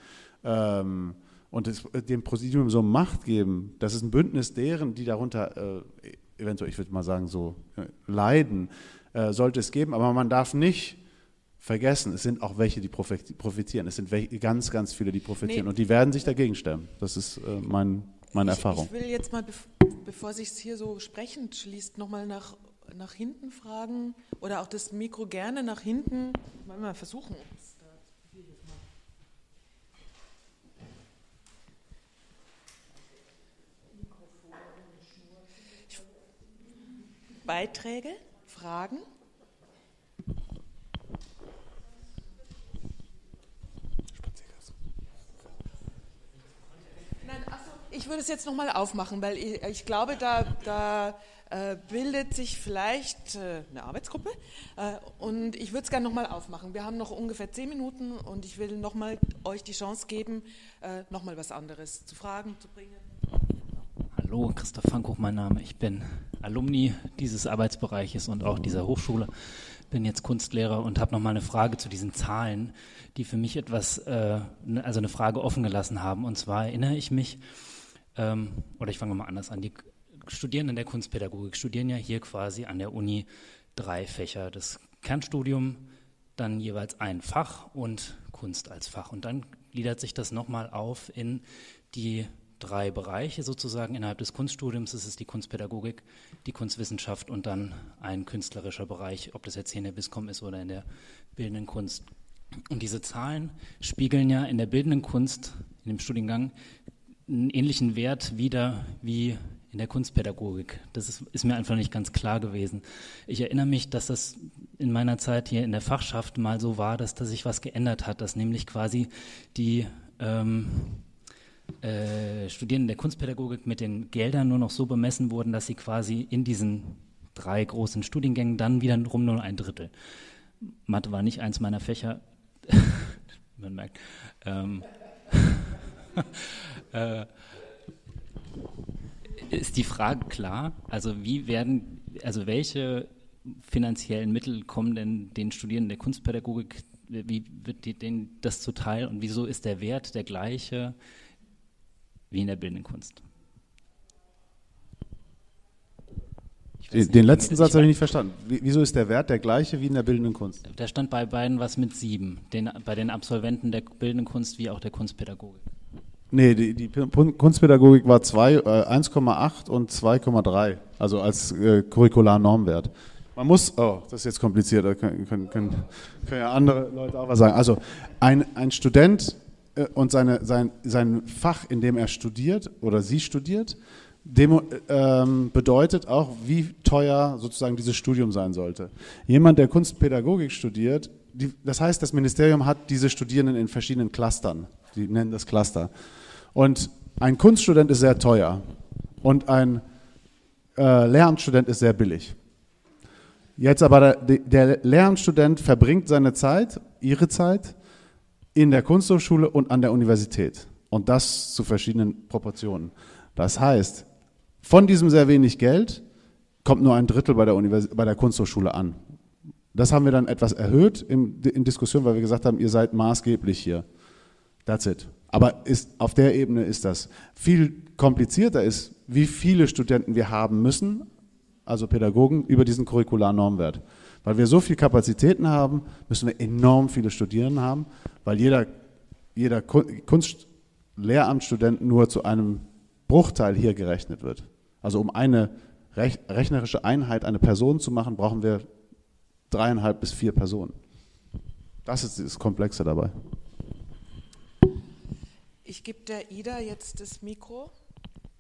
Speaker 11: ähm, und das, dem Präsidium so Macht geben, das ist ein Bündnis deren, die darunter äh, eventuell, ich würde mal sagen, so äh, leiden, äh, sollte es geben. Aber man darf nicht vergessen, es sind auch welche, die profitieren. Es sind welche, ganz, ganz viele, die profitieren. Nee. Und die werden sich dagegen stemmen. Das ist äh, mein, meine
Speaker 1: ich,
Speaker 11: Erfahrung.
Speaker 1: Ich will jetzt mal, bevor sich es hier so sprechend schließt, nochmal nach, nach hinten fragen oder auch das Mikro gerne nach hinten. Mal versuchen. Beiträge, Fragen? Nein, achso, ich würde es jetzt nochmal aufmachen, weil ich, ich glaube, da, da äh, bildet sich vielleicht äh, eine Arbeitsgruppe äh, und ich würde es gerne nochmal aufmachen. Wir haben noch ungefähr zehn Minuten und ich will nochmal euch die Chance geben, äh, nochmal was anderes zu fragen, zu bringen.
Speaker 14: Hallo, Christoph Frankhoch mein Name. Ich bin Alumni dieses Arbeitsbereiches und auch dieser Hochschule. Bin jetzt Kunstlehrer und habe noch mal eine Frage zu diesen Zahlen, die für mich etwas, äh, ne, also eine Frage offen gelassen haben. Und zwar erinnere ich mich, ähm, oder ich fange mal anders an, die Studierenden der Kunstpädagogik studieren ja hier quasi an der Uni drei Fächer. Das Kernstudium, dann jeweils ein Fach und Kunst als Fach. Und dann gliedert sich das nochmal auf in die drei Bereiche sozusagen innerhalb des Kunststudiums. Das ist die Kunstpädagogik, die Kunstwissenschaft und dann ein künstlerischer Bereich, ob das jetzt hier in der BISCOM ist oder in der bildenden Kunst. Und diese Zahlen spiegeln ja in der bildenden Kunst, in dem Studiengang, einen ähnlichen Wert wider wie in der Kunstpädagogik. Das ist, ist, mir einfach nicht ganz klar gewesen. Ich erinnere mich, dass das in meiner Zeit hier in der Fachschaft mal so war, dass da sich was geändert hat, dass nämlich quasi die ähm, äh, Studierenden der Kunstpädagogik mit den Geldern nur noch so bemessen wurden, dass sie quasi in diesen drei großen Studiengängen dann wiederum nur ein Drittel. Mathe war nicht eins meiner Fächer, man merkt. Ähm, äh, ist die Frage klar? Also wie werden, also welche finanziellen Mittel kommen denn den Studierenden der Kunstpädagogik, wie wird denen das zuteil und wieso ist der Wert der gleiche wie in der bildenden Kunst.
Speaker 11: Den, den letzten Satz habe ich nicht verstanden. Wieso ist der Wert der gleiche wie in der bildenden Kunst?
Speaker 14: Da stand bei beiden was mit sieben, den, bei den Absolventen der bildenden Kunst wie auch der Kunstpädagogik.
Speaker 11: Nee, die, die Kunstpädagogik war 1,8 äh, und 2,3, also als äh, Curricular-Normwert. Man muss, oh, das ist jetzt kompliziert, da können, können, können, können ja andere Leute auch was sagen. Also ein, ein Student und seine, sein, sein Fach, in dem er studiert oder sie studiert, Demo, ähm, bedeutet auch, wie teuer sozusagen dieses Studium sein sollte. Jemand, der Kunstpädagogik studiert, die, das heißt, das Ministerium hat diese Studierenden in verschiedenen Clustern. Die nennen das Cluster. Und ein Kunststudent ist sehr teuer und ein äh, Lehramtsstudent ist sehr billig. Jetzt aber der, der Lehramtsstudent verbringt seine Zeit, ihre Zeit, in der Kunsthochschule und an der Universität. Und das zu verschiedenen Proportionen. Das heißt, von diesem sehr wenig Geld kommt nur ein Drittel bei der, Univers bei der Kunsthochschule an. Das haben wir dann etwas erhöht in, in Diskussion, weil wir gesagt haben, ihr seid maßgeblich hier. That's it. Aber ist, auf der Ebene ist das. Viel komplizierter ist, wie viele Studenten wir haben müssen, also Pädagogen, über diesen Curricularnormwert. Weil wir so viele Kapazitäten haben, müssen wir enorm viele Studierende haben, weil jeder, jeder Kunstlehramtsstudent nur zu einem Bruchteil hier gerechnet wird. Also um eine rechnerische Einheit, eine Person zu machen, brauchen wir dreieinhalb bis vier Personen. Das ist das Komplexe dabei.
Speaker 1: Ich gebe der Ida jetzt das Mikro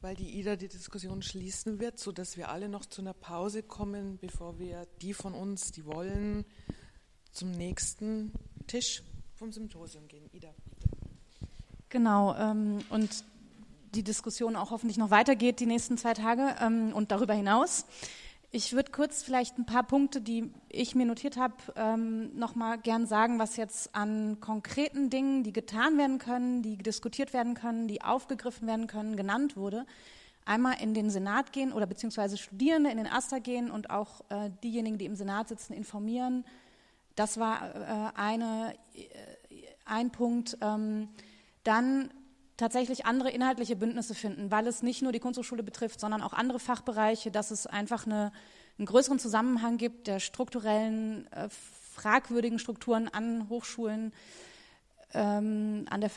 Speaker 1: weil die IDA die Diskussion schließen wird, sodass wir alle noch zu einer Pause kommen, bevor wir die von uns, die wollen, zum nächsten Tisch vom Symposium gehen. Ida, bitte.
Speaker 2: Genau, ähm, und die Diskussion auch hoffentlich noch weitergeht die nächsten zwei Tage ähm, und darüber hinaus. Ich würde kurz vielleicht ein paar Punkte, die ich mir notiert habe, ähm, nochmal gern sagen, was jetzt an konkreten Dingen, die getan werden können, die diskutiert werden können, die aufgegriffen werden können, genannt wurde. einmal in den Senat gehen oder beziehungsweise Studierende in den AStA gehen und auch äh, diejenigen, die im Senat sitzen, informieren. Das war äh, eine, äh, ein Punkt. Ähm, dann tatsächlich andere inhaltliche Bündnisse finden, weil es nicht nur die Kunsthochschule betrifft, sondern auch andere Fachbereiche, dass es einfach eine, einen größeren Zusammenhang gibt der strukturellen, äh, fragwürdigen Strukturen an Hochschulen, ähm, an, der,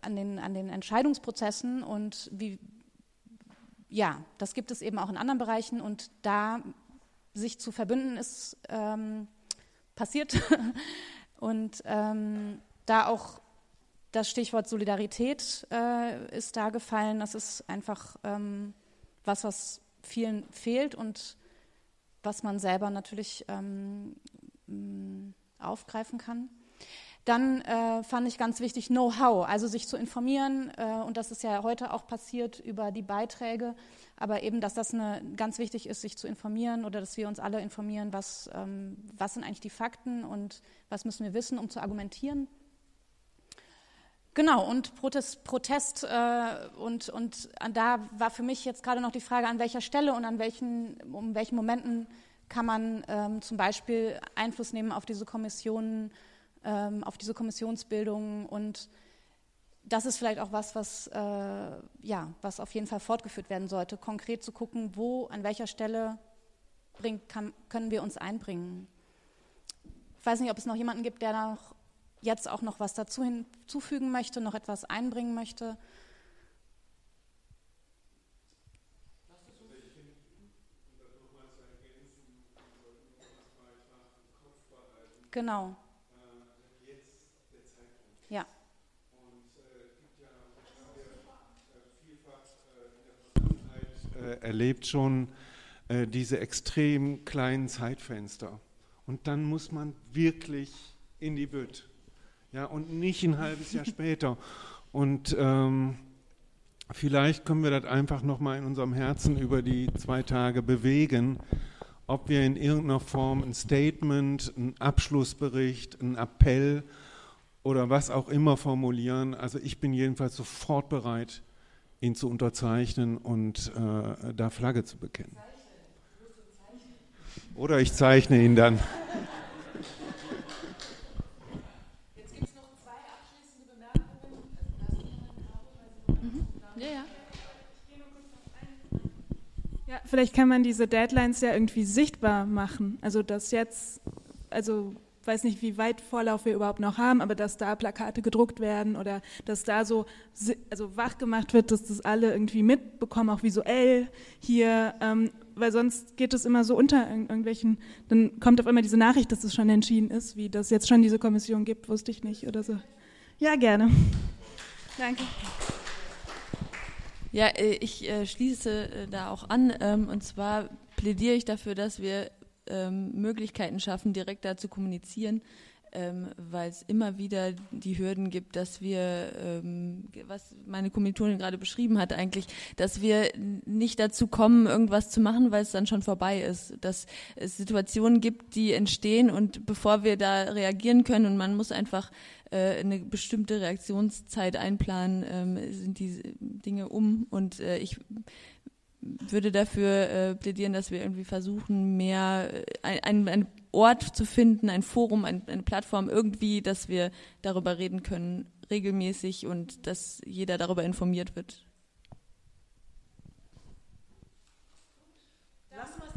Speaker 2: an, den, an den Entscheidungsprozessen und wie, ja, das gibt es eben auch in anderen Bereichen und da sich zu verbünden ist ähm, passiert. Und ähm, da auch das Stichwort Solidarität äh, ist da gefallen. Das ist einfach ähm, was, was vielen fehlt und was man selber natürlich ähm, aufgreifen kann. Dann äh, fand ich ganz wichtig Know-how, also sich zu informieren. Äh, und das ist ja heute auch passiert über die Beiträge. Aber eben, dass das eine, ganz wichtig ist, sich zu informieren oder dass wir uns alle informieren, was, ähm, was sind eigentlich die Fakten und was müssen wir wissen, um zu argumentieren. Genau, und Protest, Protest äh, und, und da war für mich jetzt gerade noch die Frage, an welcher Stelle und an welchen, um welchen Momenten kann man ähm, zum Beispiel Einfluss nehmen auf diese Kommissionen, ähm, auf diese Kommissionsbildung und das ist vielleicht auch was, was, äh, ja, was auf jeden Fall fortgeführt werden sollte, konkret zu gucken, wo, an welcher Stelle bringt, kann, können wir uns einbringen. Ich weiß nicht, ob es noch jemanden gibt, der noch jetzt auch noch was dazu hinzufügen möchte, noch etwas einbringen möchte. Genau. Ja.
Speaker 7: erlebt schon äh, diese extrem kleinen Zeitfenster. Und dann muss man wirklich in die Bütt. Ja, und nicht ein halbes Jahr später. Und ähm, vielleicht können wir das einfach nochmal in unserem Herzen über die zwei Tage bewegen, ob wir in irgendeiner Form ein Statement, einen Abschlussbericht, einen Appell oder was auch immer formulieren. Also ich bin jedenfalls sofort bereit, ihn zu unterzeichnen und äh, da Flagge zu bekennen. Oder ich zeichne ihn dann.
Speaker 15: Vielleicht kann man diese Deadlines ja irgendwie sichtbar machen. Also dass jetzt, also weiß nicht, wie weit Vorlauf wir überhaupt noch haben, aber dass da Plakate gedruckt werden oder dass da so also wach gemacht wird, dass das alle irgendwie mitbekommen, auch visuell hier, ähm, weil sonst geht es immer so unter irgendwelchen, dann kommt auf einmal diese Nachricht, dass es schon entschieden ist, wie das jetzt schon diese Kommission gibt, wusste ich nicht oder so. Ja, gerne. Danke.
Speaker 6: Ja, äh, ich äh, schließe äh, da auch an. Ähm, und zwar plädiere ich dafür, dass wir ähm, Möglichkeiten schaffen, direkt da zu kommunizieren, ähm, weil es immer wieder die Hürden gibt, dass wir, was meine Kommilitonin gerade beschrieben hat eigentlich, dass wir nicht dazu kommen, irgendwas zu machen, weil es dann schon vorbei ist. Dass es Situationen gibt, die entstehen und bevor wir da reagieren können und man muss einfach äh, eine bestimmte Reaktionszeit einplanen, ähm, sind die Dinge um. Und äh, ich würde dafür äh, plädieren, dass wir irgendwie versuchen, mehr äh, ein, ein Ort zu finden, ein Forum, ein, eine Plattform irgendwie, dass wir darüber reden können, regelmäßig und dass jeder darüber informiert wird. Lass mal